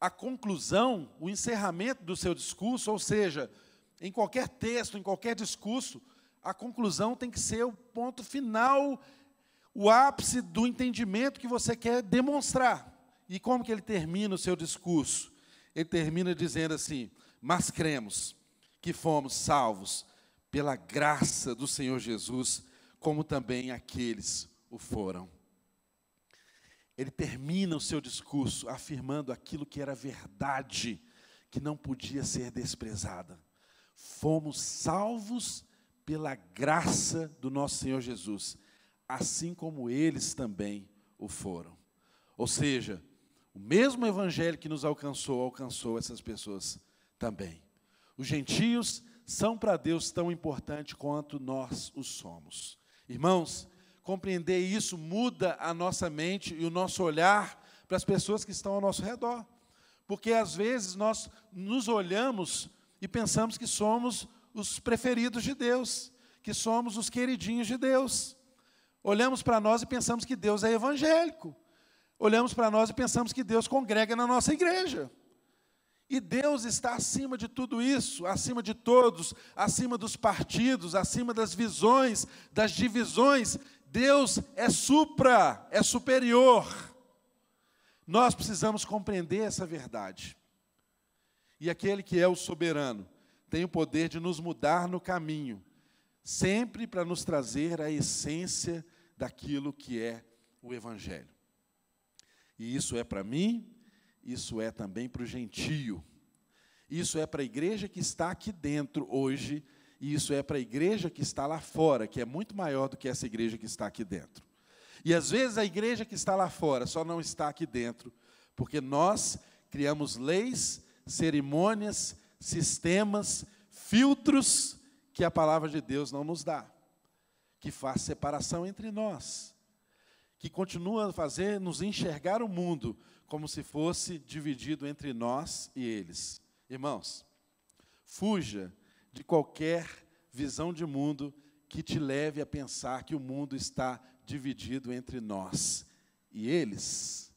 a conclusão, o encerramento do seu discurso, ou seja, em qualquer texto, em qualquer discurso, a conclusão tem que ser o ponto final, o ápice do entendimento que você quer demonstrar. E como que ele termina o seu discurso? Ele termina dizendo assim: "Mas cremos que fomos salvos pela graça do Senhor Jesus, como também aqueles o foram." Ele termina o seu discurso afirmando aquilo que era verdade, que não podia ser desprezada. Fomos salvos pela graça do nosso Senhor Jesus, assim como eles também o foram. Ou seja, o mesmo evangelho que nos alcançou, alcançou essas pessoas também. Os gentios são para Deus tão importante quanto nós o somos. Irmãos, compreender isso muda a nossa mente e o nosso olhar para as pessoas que estão ao nosso redor. Porque às vezes nós nos olhamos e pensamos que somos os preferidos de Deus, que somos os queridinhos de Deus. Olhamos para nós e pensamos que Deus é evangélico. Olhamos para nós e pensamos que Deus congrega na nossa igreja. E Deus está acima de tudo isso, acima de todos, acima dos partidos, acima das visões, das divisões. Deus é supra, é superior. Nós precisamos compreender essa verdade. E aquele que é o soberano tem o poder de nos mudar no caminho, sempre para nos trazer a essência daquilo que é o Evangelho. E isso é para mim, isso é também para o gentio. Isso é para a igreja que está aqui dentro hoje e isso é para a igreja que está lá fora, que é muito maior do que essa igreja que está aqui dentro. E às vezes a igreja que está lá fora só não está aqui dentro, porque nós criamos leis, cerimônias, sistemas, filtros que a palavra de Deus não nos dá, que faz separação entre nós, que continua a fazer nos enxergar o mundo como se fosse dividido entre nós e eles. Irmãos, fuja de qualquer visão de mundo que te leve a pensar que o mundo está dividido entre nós e eles.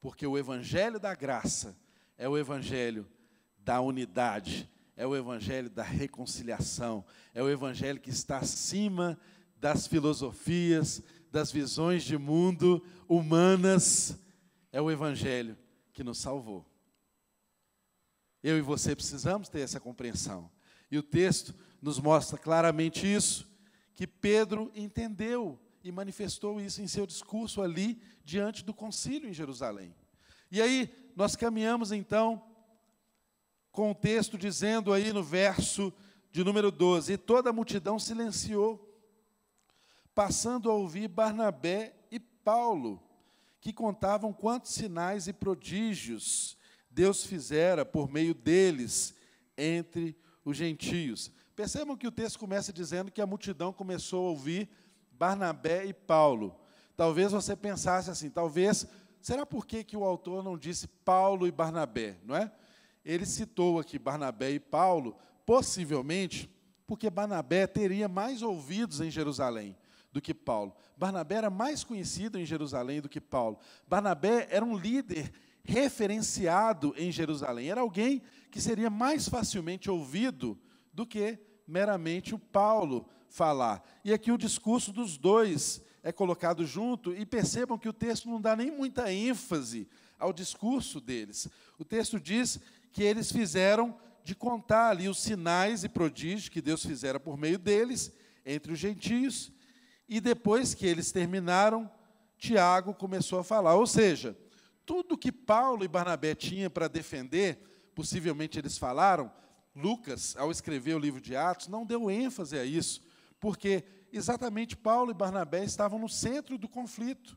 Porque o evangelho da graça é o evangelho da unidade, é o evangelho da reconciliação, é o evangelho que está acima das filosofias, das visões de mundo humanas, é o evangelho que nos salvou. Eu e você precisamos ter essa compreensão. E o texto nos mostra claramente isso, que Pedro entendeu e manifestou isso em seu discurso ali diante do concílio em Jerusalém. E aí nós caminhamos então com o texto dizendo aí no verso de número 12: E toda a multidão silenciou, passando a ouvir Barnabé e Paulo, que contavam quantos sinais e prodígios Deus fizera por meio deles entre os gentios. Percebam que o texto começa dizendo que a multidão começou a ouvir Barnabé e Paulo. Talvez você pensasse assim, talvez, será por que, que o autor não disse Paulo e Barnabé, não é? Ele citou aqui Barnabé e Paulo, possivelmente porque Barnabé teria mais ouvidos em Jerusalém do que Paulo. Barnabé era mais conhecido em Jerusalém do que Paulo. Barnabé era um líder referenciado em Jerusalém. Era alguém que seria mais facilmente ouvido do que meramente o Paulo falar. E aqui o discurso dos dois é colocado junto, e percebam que o texto não dá nem muita ênfase ao discurso deles. O texto diz que eles fizeram de contar ali os sinais e prodígios que Deus fizera por meio deles entre os gentios, e depois que eles terminaram, Tiago começou a falar. Ou seja, tudo que Paulo e Barnabé tinham para defender, possivelmente eles falaram, Lucas, ao escrever o livro de Atos, não deu ênfase a isso, porque exatamente Paulo e Barnabé estavam no centro do conflito.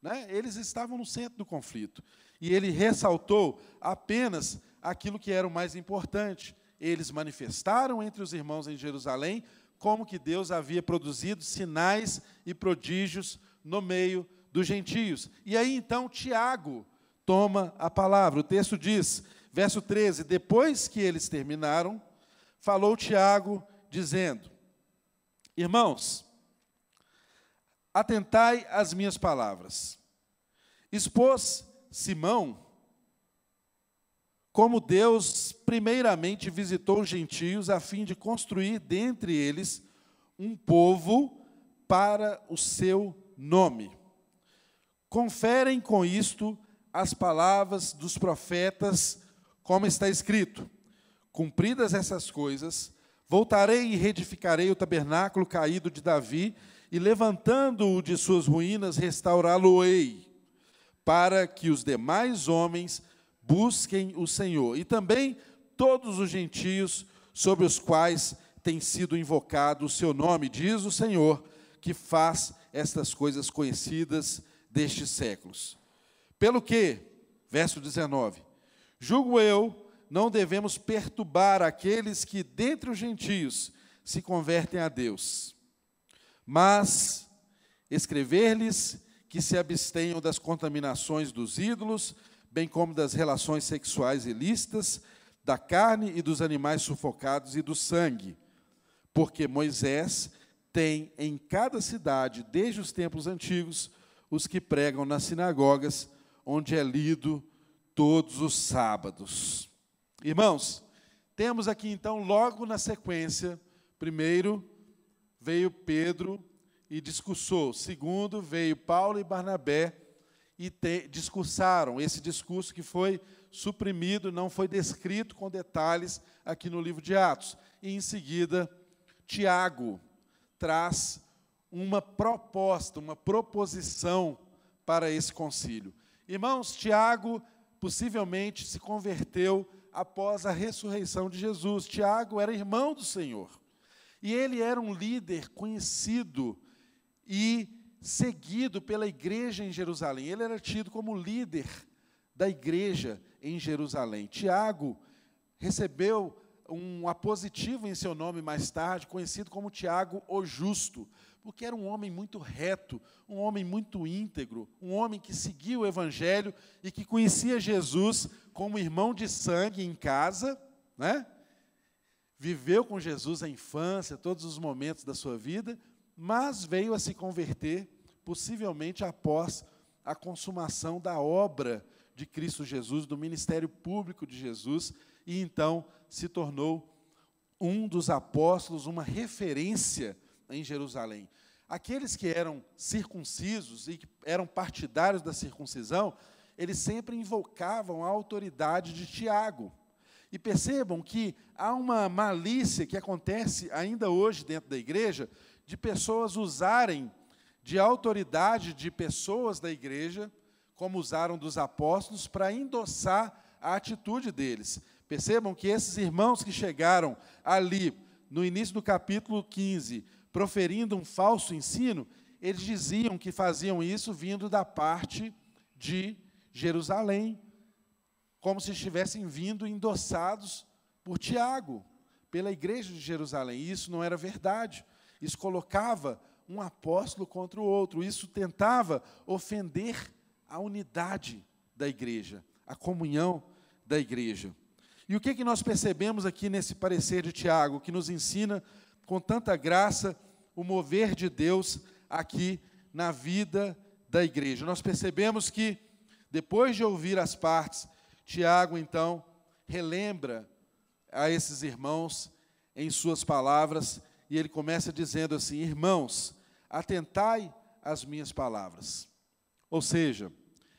Né? Eles estavam no centro do conflito. E ele ressaltou apenas aquilo que era o mais importante. Eles manifestaram entre os irmãos em Jerusalém como que Deus havia produzido sinais e prodígios no meio dos gentios. E aí então Tiago toma a palavra. O texto diz, verso 13: Depois que eles terminaram, falou Tiago, dizendo: Irmãos, atentai às minhas palavras. Expôs Simão como Deus primeiramente visitou os gentios a fim de construir dentre eles um povo para o seu nome. Conferem com isto as palavras dos profetas, como está escrito: Cumpridas essas coisas, voltarei e reedificarei o tabernáculo caído de Davi, e levantando-o de suas ruínas, restaurá-lo-ei, para que os demais homens busquem o Senhor. E também todos os gentios sobre os quais tem sido invocado o seu nome, diz o Senhor, que faz estas coisas conhecidas destes séculos. Pelo que, verso 19, julgo eu, não devemos perturbar aqueles que dentre os gentios se convertem a Deus, mas escrever-lhes que se abstenham das contaminações dos ídolos, bem como das relações sexuais ilícitas, da carne e dos animais sufocados e do sangue. Porque Moisés tem em cada cidade, desde os tempos antigos, os que pregam nas sinagogas, onde é lido todos os sábados. Irmãos, temos aqui então, logo na sequência, primeiro veio Pedro e discursou, segundo veio Paulo e Barnabé e te, discursaram esse discurso que foi suprimido, não foi descrito com detalhes aqui no livro de Atos. E em seguida, Tiago traz uma proposta, uma proposição para esse concílio. Irmãos, Tiago possivelmente se converteu após a ressurreição de Jesus. Tiago era irmão do Senhor. E ele era um líder conhecido e seguido pela igreja em Jerusalém. Ele era tido como líder da igreja em Jerusalém. Tiago recebeu um apositivo em seu nome mais tarde, conhecido como Tiago o Justo, porque era um homem muito reto, um homem muito íntegro, um homem que seguia o evangelho e que conhecia Jesus como irmão de sangue em casa, né? Viveu com Jesus a infância, todos os momentos da sua vida, mas veio a se converter, possivelmente após a consumação da obra de Cristo Jesus, do ministério público de Jesus, e então se tornou um dos apóstolos, uma referência em Jerusalém. Aqueles que eram circuncisos e que eram partidários da circuncisão, eles sempre invocavam a autoridade de Tiago. E percebam que há uma malícia que acontece ainda hoje dentro da igreja, de pessoas usarem de autoridade de pessoas da igreja, como usaram dos apóstolos, para endossar a atitude deles. Percebam que esses irmãos que chegaram ali, no início do capítulo 15, proferindo um falso ensino, eles diziam que faziam isso vindo da parte de Jerusalém, como se estivessem vindo endossados por Tiago, pela igreja de Jerusalém. E isso não era verdade. Isso colocava um apóstolo contra o outro. Isso tentava ofender a unidade da igreja, a comunhão da igreja. E o que, que nós percebemos aqui nesse parecer de Tiago, que nos ensina com tanta graça o mover de Deus aqui na vida da igreja? Nós percebemos que, depois de ouvir as partes, Tiago então relembra a esses irmãos em suas palavras e ele começa dizendo assim: Irmãos, atentai às minhas palavras. Ou seja,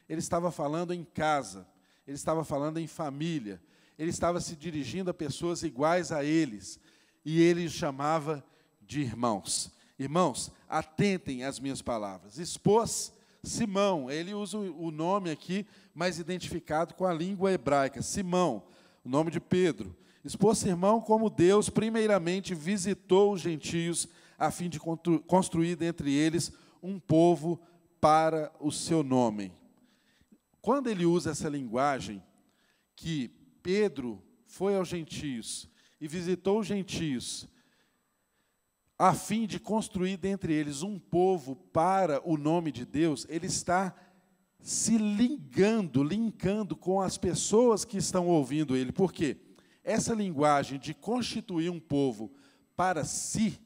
ele estava falando em casa, ele estava falando em família, ele estava se dirigindo a pessoas iguais a eles, e ele os chamava de irmãos. Irmãos, atentem às minhas palavras. Expôs Simão, ele usa o nome aqui mais identificado com a língua hebraica, Simão, o nome de Pedro. Expôs irmão como Deus primeiramente visitou os gentios a fim de construir dentre eles um povo para o seu nome. Quando ele usa essa linguagem que Pedro foi aos gentios e visitou os gentios a fim de construir dentre eles um povo para o nome de Deus, ele está se ligando, linkando com as pessoas que estão ouvindo ele. Por quê? Essa linguagem de constituir um povo para si,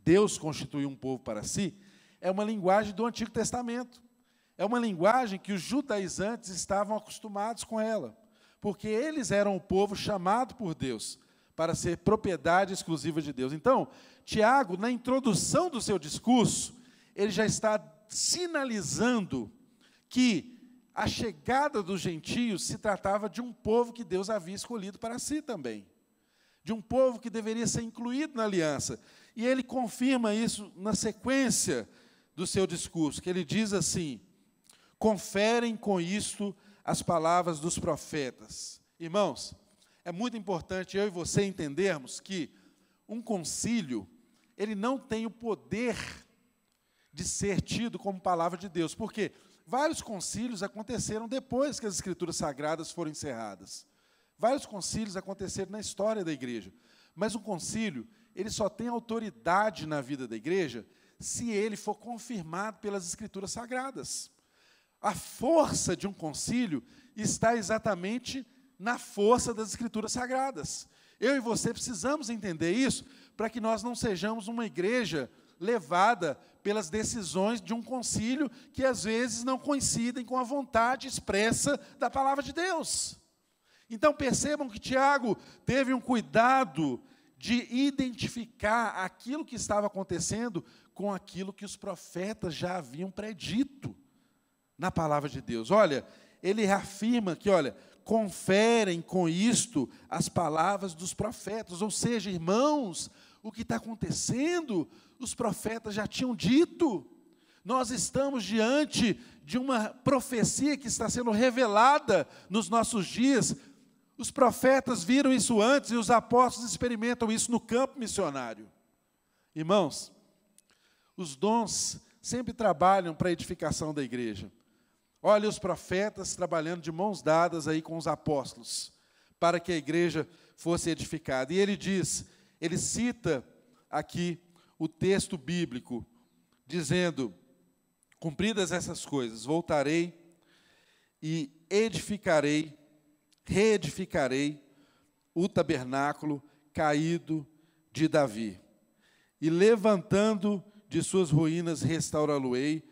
Deus constituiu um povo para si, é uma linguagem do Antigo Testamento. É uma linguagem que os judaizantes estavam acostumados com ela, porque eles eram o povo chamado por Deus para ser propriedade exclusiva de Deus. Então, Tiago, na introdução do seu discurso, ele já está sinalizando que a chegada dos gentios se tratava de um povo que Deus havia escolhido para si também, de um povo que deveria ser incluído na aliança. E ele confirma isso na sequência do seu discurso, que ele diz assim: conferem com isto as palavras dos profetas. Irmãos, é muito importante eu e você entendermos que um concílio, ele não tem o poder de ser tido como palavra de Deus. Por quê? Vários concílios aconteceram depois que as escrituras sagradas foram encerradas. Vários concílios aconteceram na história da igreja. Mas um concílio, ele só tem autoridade na vida da igreja se ele for confirmado pelas escrituras sagradas. A força de um concílio está exatamente na força das escrituras sagradas. Eu e você precisamos entender isso para que nós não sejamos uma igreja levada pelas decisões de um concílio que às vezes não coincidem com a vontade expressa da palavra de Deus. Então percebam que Tiago teve um cuidado de identificar aquilo que estava acontecendo com aquilo que os profetas já haviam predito na palavra de Deus. Olha, ele afirma que, olha, conferem com isto as palavras dos profetas, ou seja, irmãos, o que está acontecendo, os profetas já tinham dito. Nós estamos diante de uma profecia que está sendo revelada nos nossos dias. Os profetas viram isso antes e os apóstolos experimentam isso no campo missionário. Irmãos, os dons sempre trabalham para a edificação da igreja. Olha os profetas trabalhando de mãos dadas aí com os apóstolos, para que a igreja fosse edificada. E ele diz, ele cita aqui o texto bíblico, dizendo: Cumpridas essas coisas, voltarei e edificarei, reedificarei o tabernáculo caído de Davi, e levantando de suas ruínas restaurá-lo-ei,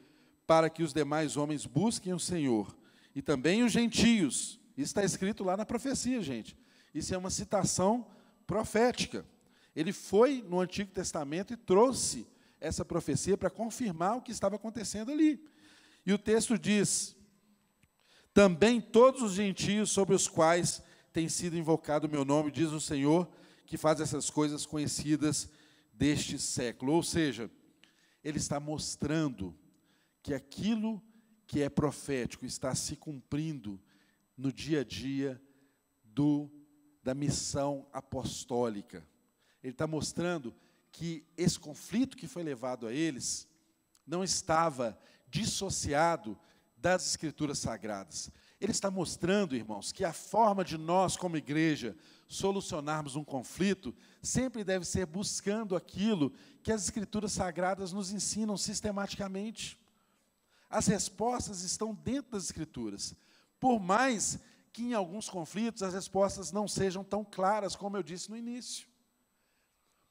para que os demais homens busquem o Senhor, e também os gentios. Isso está escrito lá na profecia, gente. Isso é uma citação profética. Ele foi no Antigo Testamento e trouxe essa profecia para confirmar o que estava acontecendo ali. E o texto diz: Também todos os gentios sobre os quais tem sido invocado o meu nome, diz o Senhor, que faz essas coisas conhecidas deste século. Ou seja, ele está mostrando que aquilo que é profético está se cumprindo no dia a dia do, da missão apostólica. Ele está mostrando que esse conflito que foi levado a eles não estava dissociado das Escrituras Sagradas. Ele está mostrando, irmãos, que a forma de nós, como igreja, solucionarmos um conflito sempre deve ser buscando aquilo que as Escrituras Sagradas nos ensinam sistematicamente. As respostas estão dentro das Escrituras. Por mais que em alguns conflitos as respostas não sejam tão claras como eu disse no início.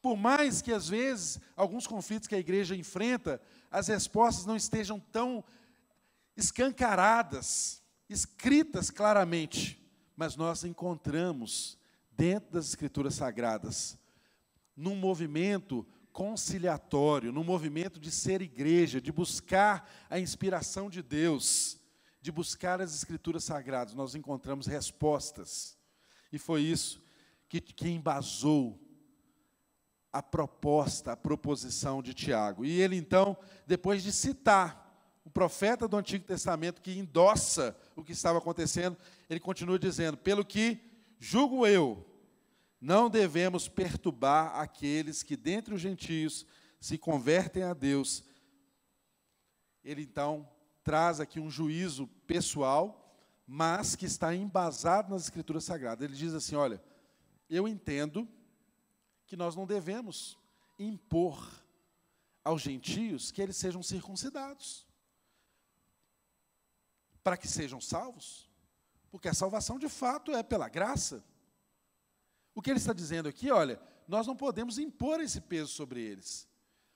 Por mais que, às vezes, alguns conflitos que a igreja enfrenta, as respostas não estejam tão escancaradas, escritas claramente, mas nós encontramos dentro das Escrituras Sagradas, num movimento conciliatório, num movimento de ser igreja, de buscar a inspiração de Deus, de buscar as Escrituras Sagradas, nós encontramos respostas. E foi isso que, que embasou a proposta, a proposição de Tiago. E ele então, depois de citar o profeta do Antigo Testamento que endossa o que estava acontecendo, ele continua dizendo: "Pelo que julgo eu, não devemos perturbar aqueles que dentre os gentios se convertem a Deus". Ele então traz aqui um juízo pessoal, mas que está embasado nas escrituras sagradas. Ele diz assim: "Olha, eu entendo que nós não devemos impor aos gentios que eles sejam circuncidados, para que sejam salvos, porque a salvação de fato é pela graça. O que ele está dizendo aqui, olha, nós não podemos impor esse peso sobre eles,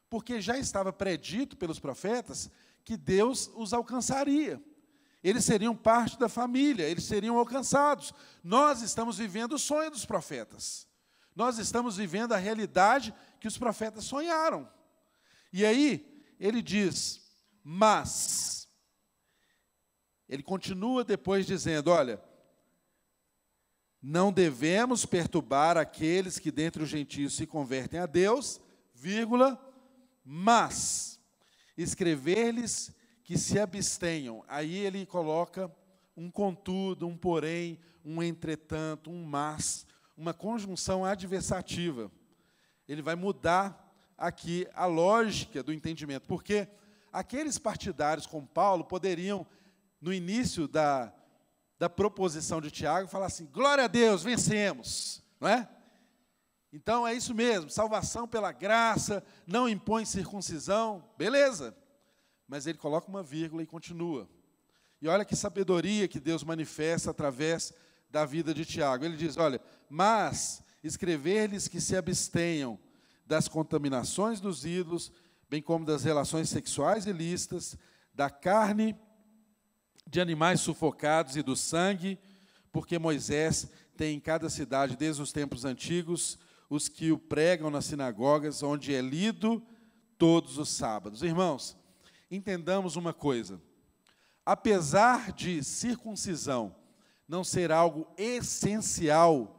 porque já estava predito pelos profetas que Deus os alcançaria. Eles seriam parte da família, eles seriam alcançados. Nós estamos vivendo o sonho dos profetas. Nós estamos vivendo a realidade que os profetas sonharam. E aí, ele diz: Mas, ele continua depois dizendo: Olha, não devemos perturbar aqueles que dentre os gentios se convertem a Deus, vírgula, mas escrever-lhes que se abstenham. Aí ele coloca um contudo, um porém, um entretanto, um mas, uma conjunção adversativa. Ele vai mudar aqui a lógica do entendimento, porque aqueles partidários com Paulo poderiam, no início da, da proposição de Tiago, falar assim: glória a Deus, vencemos, não é? Então é isso mesmo, salvação pela graça, não impõe circuncisão, beleza mas ele coloca uma vírgula e continua. E olha que sabedoria que Deus manifesta através da vida de Tiago. Ele diz: Olha, mas escrever-lhes que se abstenham das contaminações dos ídolos, bem como das relações sexuais ilícitas, da carne de animais sufocados e do sangue, porque Moisés tem em cada cidade, desde os tempos antigos, os que o pregam nas sinagogas, onde é lido todos os sábados. Irmãos, entendamos uma coisa: apesar de circuncisão não ser algo essencial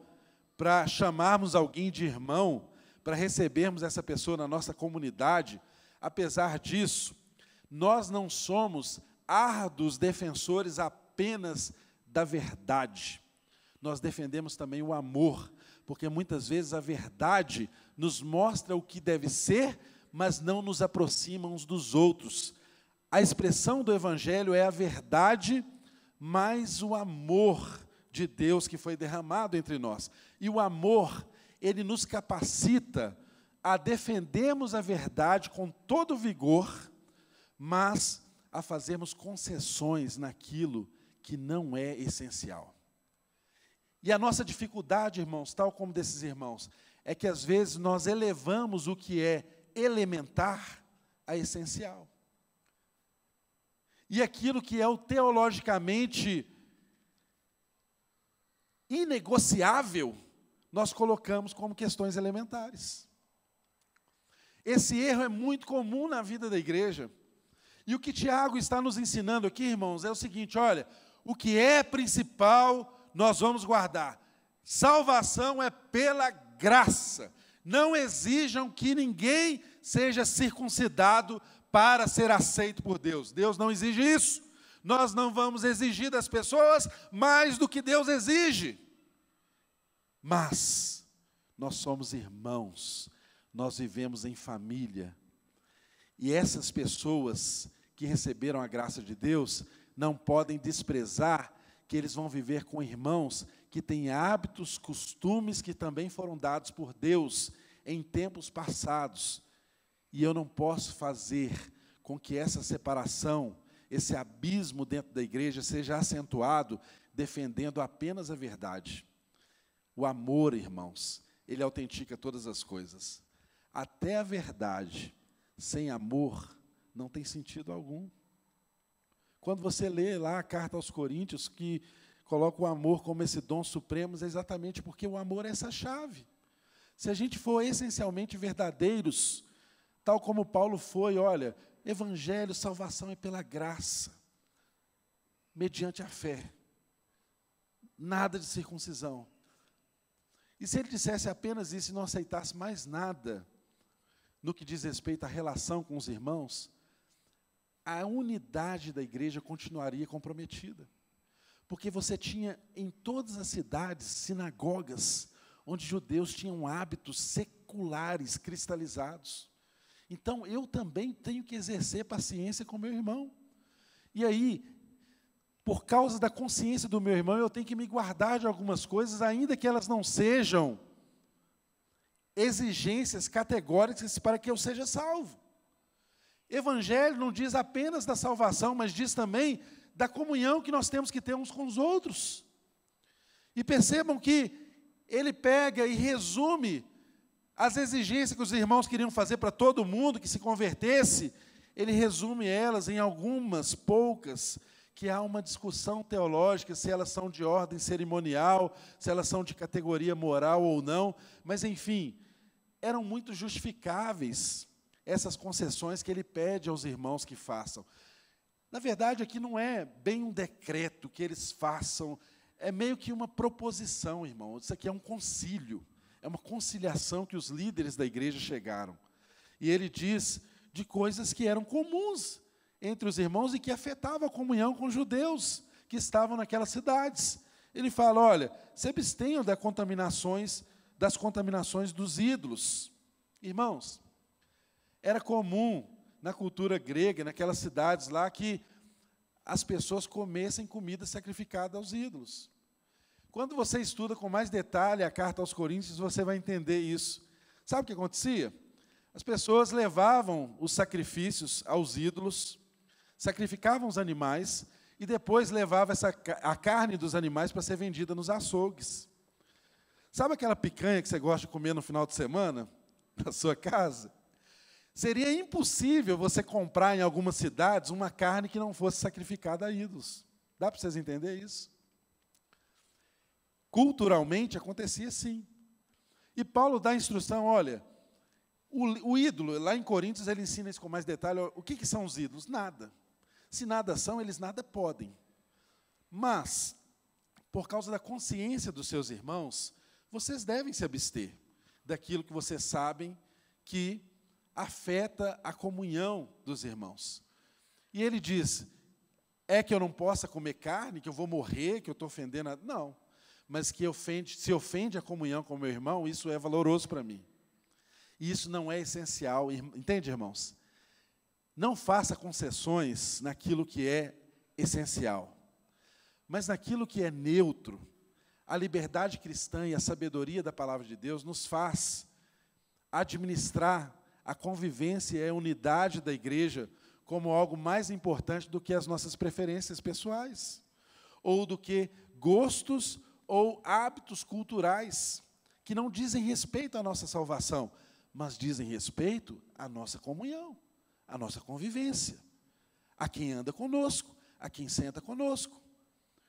para chamarmos alguém de irmão, para recebermos essa pessoa na nossa comunidade, apesar disso, nós não somos árduos defensores apenas da verdade. Nós defendemos também o amor, porque muitas vezes a verdade nos mostra o que deve ser, mas não nos aproxima uns dos outros. A expressão do Evangelho é a verdade, mais o amor de Deus que foi derramado entre nós. E o amor, ele nos capacita a defendermos a verdade com todo vigor, mas a fazermos concessões naquilo que não é essencial. E a nossa dificuldade, irmãos, tal como desses irmãos, é que às vezes nós elevamos o que é elementar a essencial e aquilo que é o teologicamente inegociável, nós colocamos como questões elementares. Esse erro é muito comum na vida da igreja. E o que Tiago está nos ensinando aqui, irmãos, é o seguinte: olha, o que é principal, nós vamos guardar. Salvação é pela graça. Não exijam que ninguém seja circuncidado para ser aceito por Deus. Deus não exige isso. Nós não vamos exigir das pessoas mais do que Deus exige. Mas nós somos irmãos, nós vivemos em família. E essas pessoas que receberam a graça de Deus não podem desprezar que eles vão viver com irmãos que têm hábitos, costumes que também foram dados por Deus em tempos passados e eu não posso fazer com que essa separação, esse abismo dentro da igreja seja acentuado defendendo apenas a verdade. O amor, irmãos, ele autentica todas as coisas. Até a verdade sem amor não tem sentido algum. Quando você lê lá a carta aos Coríntios, que coloca o amor como esse dom supremo, é exatamente porque o amor é essa chave. Se a gente for essencialmente verdadeiros Tal como Paulo foi, olha, evangelho, salvação é pela graça, mediante a fé. Nada de circuncisão. E se ele dissesse apenas isso e não aceitasse mais nada no que diz respeito à relação com os irmãos, a unidade da igreja continuaria comprometida. Porque você tinha em todas as cidades sinagogas onde judeus tinham hábitos seculares cristalizados. Então eu também tenho que exercer paciência com meu irmão. E aí, por causa da consciência do meu irmão, eu tenho que me guardar de algumas coisas, ainda que elas não sejam exigências categóricas para que eu seja salvo. Evangelho não diz apenas da salvação, mas diz também da comunhão que nós temos que ter uns com os outros. E percebam que ele pega e resume as exigências que os irmãos queriam fazer para todo mundo que se convertesse, ele resume elas em algumas poucas, que há uma discussão teológica se elas são de ordem cerimonial, se elas são de categoria moral ou não, mas enfim, eram muito justificáveis essas concessões que ele pede aos irmãos que façam. Na verdade, aqui não é bem um decreto que eles façam, é meio que uma proposição, irmão. Isso aqui é um concílio, é uma conciliação que os líderes da igreja chegaram. E ele diz de coisas que eram comuns entre os irmãos e que afetavam a comunhão com os judeus que estavam naquelas cidades. Ele fala: olha, se abstenham das contaminações, das contaminações dos ídolos. Irmãos, era comum na cultura grega, naquelas cidades lá, que as pessoas comessem comida sacrificada aos ídolos. Quando você estuda com mais detalhe a carta aos Coríntios, você vai entender isso. Sabe o que acontecia? As pessoas levavam os sacrifícios aos ídolos, sacrificavam os animais e depois levavam essa, a carne dos animais para ser vendida nos açougues. Sabe aquela picanha que você gosta de comer no final de semana, (laughs) na sua casa? Seria impossível você comprar em algumas cidades uma carne que não fosse sacrificada a ídolos. Dá para vocês entenderem isso? Culturalmente acontecia assim. E Paulo dá a instrução: olha, o, o, ídolo, lá em Coríntios, ele ensina isso com mais detalhe. O que, que são os ídolos? Nada. Se nada são, eles nada podem. Mas, por causa da consciência dos seus irmãos, vocês devem se abster daquilo que vocês sabem que afeta a comunhão dos irmãos. E ele diz: é que eu não possa comer carne, que eu vou morrer, que eu estou ofendendo a... Não. Mas que ofende, se ofende a comunhão com o meu irmão, isso é valoroso para mim. E isso não é essencial, entende, irmãos? Não faça concessões naquilo que é essencial, mas naquilo que é neutro. A liberdade cristã e a sabedoria da palavra de Deus nos faz administrar a convivência e a unidade da igreja como algo mais importante do que as nossas preferências pessoais, ou do que gostos ou hábitos culturais que não dizem respeito à nossa salvação, mas dizem respeito à nossa comunhão, à nossa convivência, a quem anda conosco, a quem senta conosco.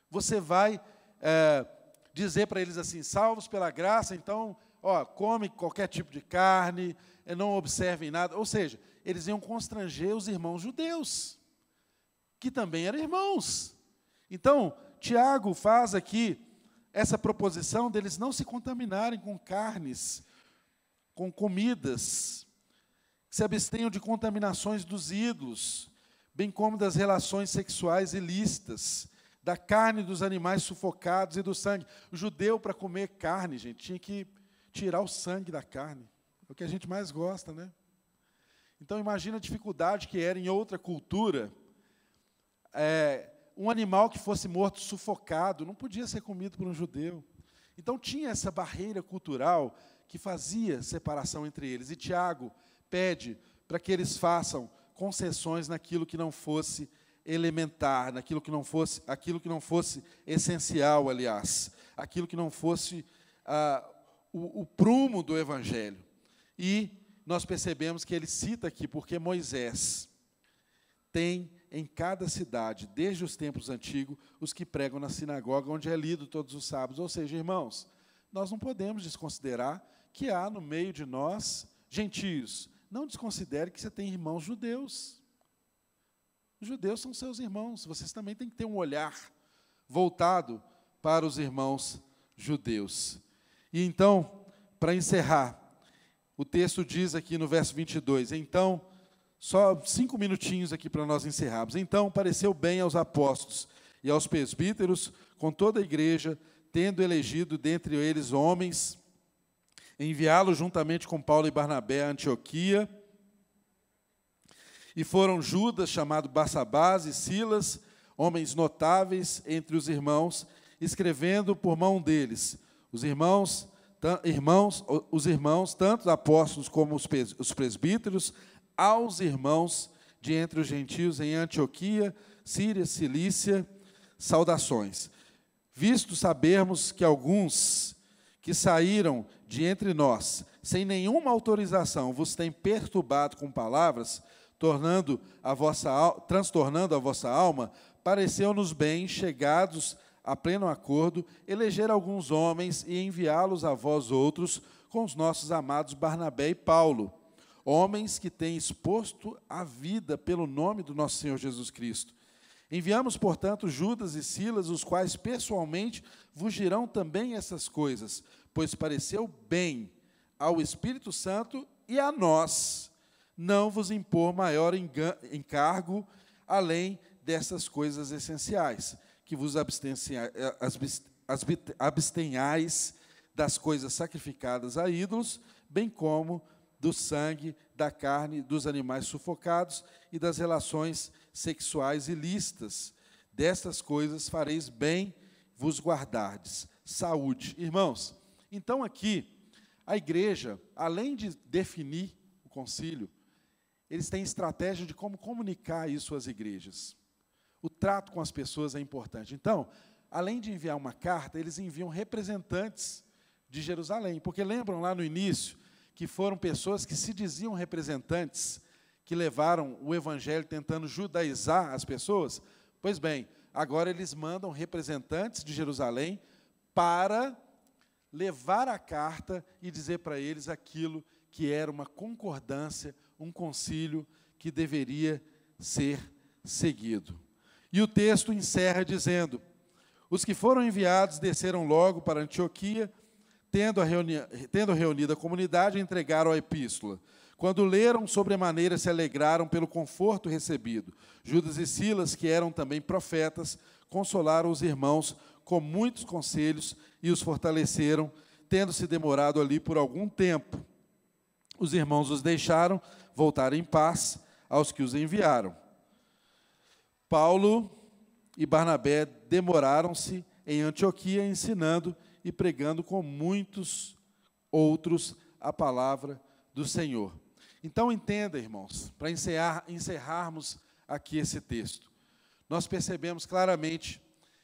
Você vai é, dizer para eles assim: salvos pela graça, então, ó, come qualquer tipo de carne, não observem nada. Ou seja, eles iam constranger os irmãos judeus, que também eram irmãos. Então, Tiago faz aqui essa proposição deles não se contaminarem com carnes com comidas, se abstenham de contaminações dos ídolos, bem como das relações sexuais ilícitas, da carne dos animais sufocados e do sangue. O judeu, para comer carne, gente, tinha que tirar o sangue da carne. É o que a gente mais gosta, né? Então, imagina a dificuldade que era em outra cultura. É, um animal que fosse morto sufocado não podia ser comido por um judeu. Então, tinha essa barreira cultural que fazia separação entre eles. E Tiago pede para que eles façam concessões naquilo que não fosse elementar, naquilo que não fosse, aquilo que não fosse essencial, aliás, aquilo que não fosse ah, o, o prumo do Evangelho. E nós percebemos que ele cita aqui, porque Moisés tem em cada cidade, desde os tempos antigos, os que pregam na sinagoga, onde é lido todos os sábados. Ou seja, irmãos, nós não podemos desconsiderar que há no meio de nós gentios. Não desconsidere que você tem irmãos judeus. Os judeus são seus irmãos. Vocês também têm que ter um olhar voltado para os irmãos judeus. E então, para encerrar, o texto diz aqui no verso 22, então, só cinco minutinhos aqui para nós encerrarmos. Então, pareceu bem aos apóstolos e aos presbíteros, com toda a igreja, tendo elegido dentre eles homens enviá-lo juntamente com Paulo e Barnabé a Antioquia. E foram Judas, chamado Barsabás, e Silas, homens notáveis entre os irmãos, escrevendo por mão deles. Os irmãos irmãos, os irmãos, tanto os apóstolos como os presbíteros, aos irmãos de entre os gentios em Antioquia, Síria, Cilícia, saudações. Visto sabermos que alguns que saíram de entre nós, sem nenhuma autorização, vos têm perturbado com palavras, tornando a vossa, transtornando a vossa alma, pareceu-nos bem, chegados a pleno acordo, eleger alguns homens e enviá-los a vós outros com os nossos amados Barnabé e Paulo, homens que têm exposto a vida pelo nome do nosso Senhor Jesus Cristo. Enviamos, portanto, Judas e Silas, os quais pessoalmente vos dirão também essas coisas, pois pareceu bem ao Espírito Santo e a nós não vos impor maior encargo além dessas coisas essenciais, que vos abstenhais das coisas sacrificadas a ídolos, bem como do sangue, da carne, dos animais sufocados e das relações sexuais ilícitas. Destas coisas fareis bem vos guardardes. Saúde. Irmãos, então aqui, a igreja, além de definir o concílio, eles têm estratégia de como comunicar isso às igrejas. O trato com as pessoas é importante. Então, além de enviar uma carta, eles enviam representantes de Jerusalém. Porque lembram lá no início que foram pessoas que se diziam representantes que levaram o evangelho tentando judaizar as pessoas? Pois bem, agora eles mandam representantes de Jerusalém para levar a carta e dizer para eles aquilo que era uma concordância, um concílio que deveria ser seguido. E o texto encerra dizendo: Os que foram enviados desceram logo para Antioquia, tendo, reuni tendo reunido a comunidade, entregaram a epístola. Quando leram, sobremaneira se alegraram pelo conforto recebido. Judas e Silas, que eram também profetas, consolaram os irmãos com muitos conselhos e os fortaleceram, tendo se demorado ali por algum tempo. Os irmãos os deixaram voltar em paz aos que os enviaram. Paulo e Barnabé demoraram-se em Antioquia ensinando e pregando com muitos outros a palavra do Senhor. Então entenda, irmãos, para encerrar, encerrarmos aqui esse texto, nós percebemos claramente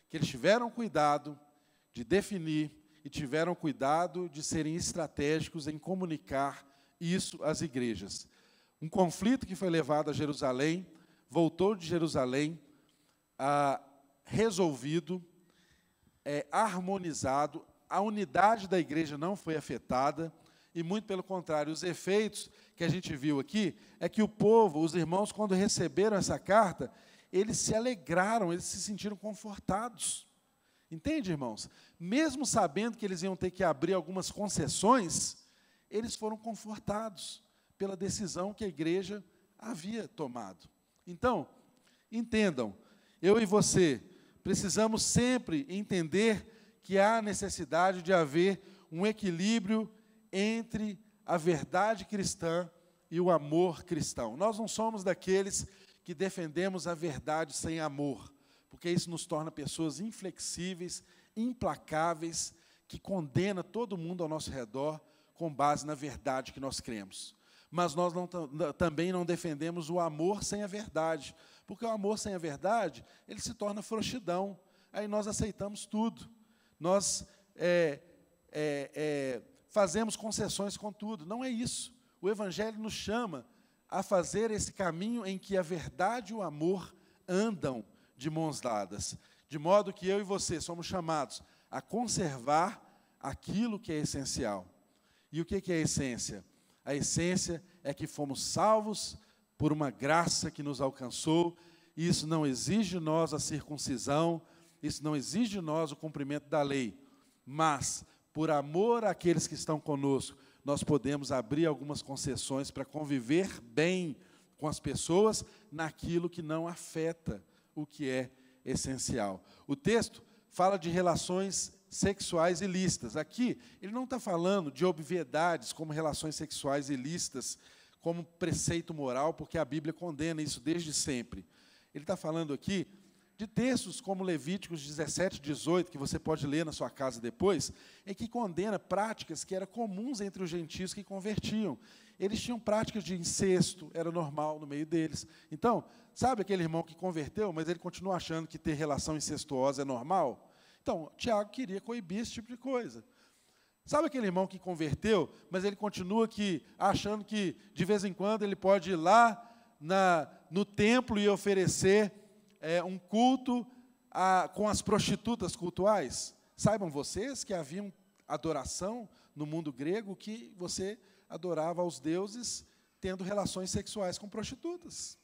que eles tiveram cuidado de definir e tiveram cuidado de serem estratégicos em comunicar isso às igrejas. Um conflito que foi levado a Jerusalém, voltou de Jerusalém ah, resolvido, é, harmonizado, a unidade da igreja não foi afetada, e muito pelo contrário, os efeitos que a gente viu aqui é que o povo, os irmãos, quando receberam essa carta, eles se alegraram, eles se sentiram confortados. Entende, irmãos? Mesmo sabendo que eles iam ter que abrir algumas concessões, eles foram confortados pela decisão que a igreja havia tomado. Então, entendam, eu e você precisamos sempre entender que há necessidade de haver um equilíbrio entre a verdade cristã e o amor cristão. Nós não somos daqueles que defendemos a verdade sem amor, porque isso nos torna pessoas inflexíveis, implacáveis, que condena todo mundo ao nosso redor com base na verdade que nós cremos. Mas nós não, também não defendemos o amor sem a verdade, porque o amor sem a verdade, ele se torna frouxidão. Aí nós aceitamos tudo. Nós é, é, é, fazemos concessões com tudo. Não é isso. O Evangelho nos chama a fazer esse caminho em que a verdade e o amor andam de mãos dadas. De modo que eu e você somos chamados a conservar aquilo que é essencial. E o que é a essência? A essência é que fomos salvos por uma graça que nos alcançou. E isso não exige de nós a circuncisão, isso não exige de nós o cumprimento da lei, mas por amor àqueles que estão conosco, nós podemos abrir algumas concessões para conviver bem com as pessoas naquilo que não afeta o que é essencial. O texto fala de relações sexuais ilícitas. Aqui, ele não está falando de obviedades como relações sexuais ilícitas, como preceito moral, porque a Bíblia condena isso desde sempre. Ele está falando aqui de textos como Levíticos 17, 18, que você pode ler na sua casa depois, em que condena práticas que eram comuns entre os gentios que convertiam. Eles tinham práticas de incesto, era normal no meio deles. Então, sabe aquele irmão que converteu, mas ele continua achando que ter relação incestuosa é normal? Então, Tiago queria coibir esse tipo de coisa. Sabe aquele irmão que converteu, mas ele continua aqui achando que de vez em quando ele pode ir lá na, no templo e oferecer é, um culto a, com as prostitutas cultuais. Saibam vocês que havia adoração no mundo grego que você adorava aos deuses tendo relações sexuais com prostitutas.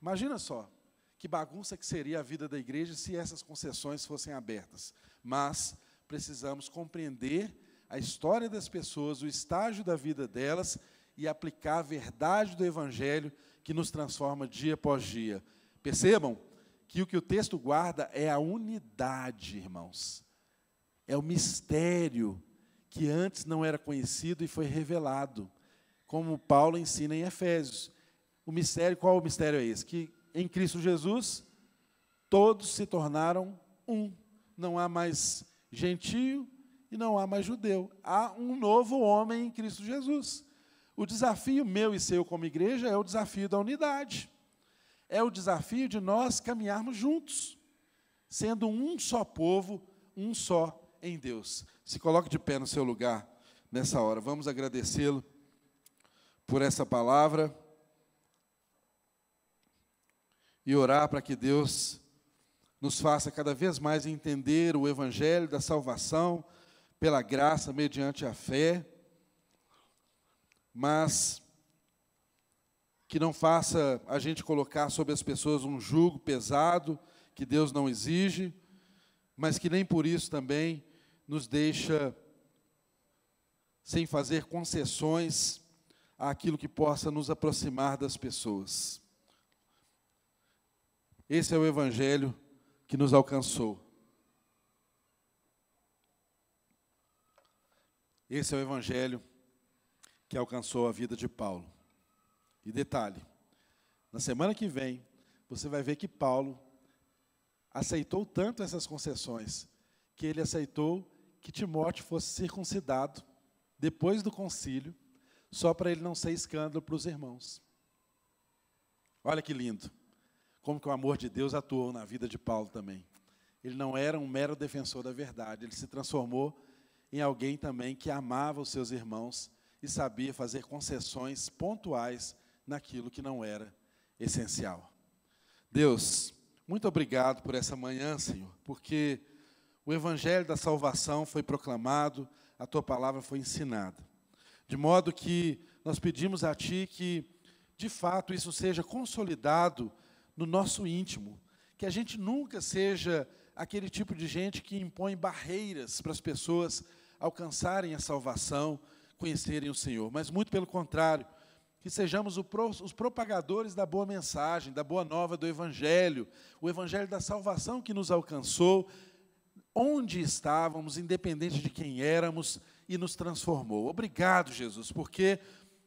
Imagina só que bagunça que seria a vida da igreja se essas concessões fossem abertas. Mas precisamos compreender a história das pessoas, o estágio da vida delas e aplicar a verdade do evangelho que nos transforma dia após dia. Percebam que o que o texto guarda é a unidade, irmãos. É o mistério que antes não era conhecido e foi revelado, como Paulo ensina em Efésios. O mistério, qual o mistério é esse? Que em Cristo Jesus todos se tornaram um. Não há mais gentio e não há mais judeu. Há um novo homem em Cristo Jesus. O desafio meu e seu como igreja é o desafio da unidade é o desafio de nós caminharmos juntos, sendo um só povo, um só em Deus. Se coloque de pé no seu lugar nessa hora. Vamos agradecê-lo por essa palavra e orar para que Deus nos faça cada vez mais entender o evangelho da salvação pela graça mediante a fé, mas que não faça a gente colocar sobre as pessoas um jugo pesado que Deus não exige, mas que nem por isso também nos deixa sem fazer concessões àquilo que possa nos aproximar das pessoas. Esse é o evangelho que nos alcançou. Esse é o evangelho que alcançou a vida de Paulo. E detalhe, na semana que vem, você vai ver que Paulo aceitou tanto essas concessões, que ele aceitou que Timóteo fosse circuncidado depois do concílio, só para ele não ser escândalo para os irmãos. Olha que lindo. Como que o amor de Deus atuou na vida de Paulo também. Ele não era um mero defensor da verdade, ele se transformou em alguém também que amava os seus irmãos e sabia fazer concessões pontuais naquilo que não era essencial. Deus, muito obrigado por essa manhã, Senhor, porque o evangelho da salvação foi proclamado, a tua palavra foi ensinada. De modo que nós pedimos a ti que, de fato, isso seja consolidado no nosso íntimo, que a gente nunca seja aquele tipo de gente que impõe barreiras para as pessoas alcançarem a salvação, conhecerem o Senhor, mas muito pelo contrário, que sejamos os propagadores da boa mensagem, da boa nova do Evangelho, o Evangelho da salvação que nos alcançou, onde estávamos, independente de quem éramos, e nos transformou. Obrigado, Jesus, porque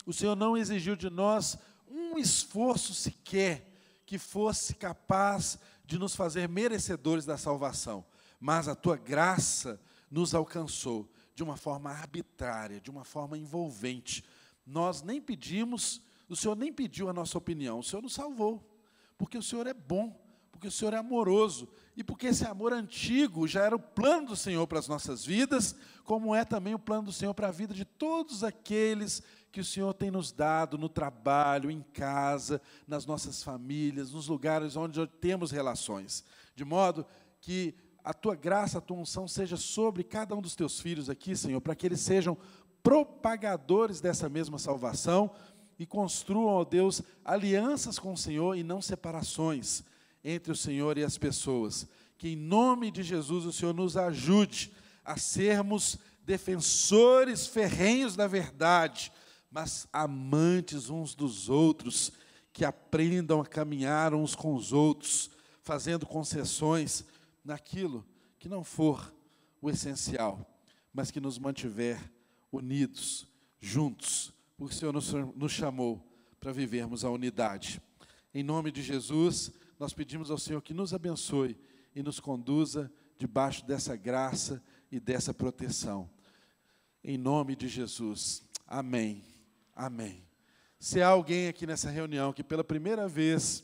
o Senhor não exigiu de nós um esforço sequer que fosse capaz de nos fazer merecedores da salvação, mas a tua graça nos alcançou de uma forma arbitrária, de uma forma envolvente. Nós nem pedimos, o Senhor nem pediu a nossa opinião, o Senhor nos salvou, porque o Senhor é bom, porque o Senhor é amoroso, e porque esse amor antigo já era o plano do Senhor para as nossas vidas, como é também o plano do Senhor para a vida de todos aqueles que o Senhor tem nos dado no trabalho, em casa, nas nossas famílias, nos lugares onde temos relações. De modo que a tua graça, a tua unção seja sobre cada um dos teus filhos aqui, Senhor, para que eles sejam propagadores dessa mesma salvação e construam, ó Deus, alianças com o Senhor e não separações entre o Senhor e as pessoas. Que em nome de Jesus o Senhor nos ajude a sermos defensores ferrenhos da verdade, mas amantes uns dos outros, que aprendam a caminhar uns com os outros, fazendo concessões naquilo que não for o essencial, mas que nos mantiver unidos, juntos, porque o Senhor nos, nos chamou para vivermos a unidade. Em nome de Jesus, nós pedimos ao Senhor que nos abençoe e nos conduza debaixo dessa graça e dessa proteção. Em nome de Jesus. Amém. Amém. Se há alguém aqui nessa reunião que pela primeira vez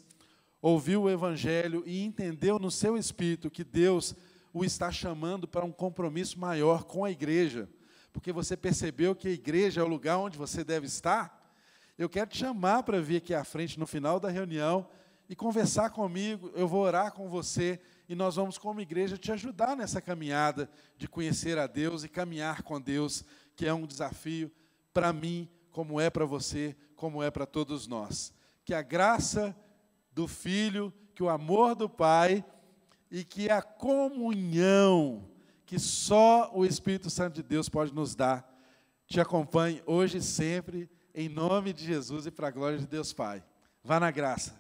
ouviu o Evangelho e entendeu no seu espírito que Deus o está chamando para um compromisso maior com a igreja, porque você percebeu que a igreja é o lugar onde você deve estar, eu quero te chamar para vir aqui à frente no final da reunião e conversar comigo, eu vou orar com você e nós vamos, como igreja, te ajudar nessa caminhada de conhecer a Deus e caminhar com Deus, que é um desafio para mim, como é para você, como é para todos nós. Que a graça do Filho, que o amor do Pai e que a comunhão que só o Espírito Santo de Deus pode nos dar, te acompanhe hoje e sempre, em nome de Jesus e para a glória de Deus Pai. Vá na graça.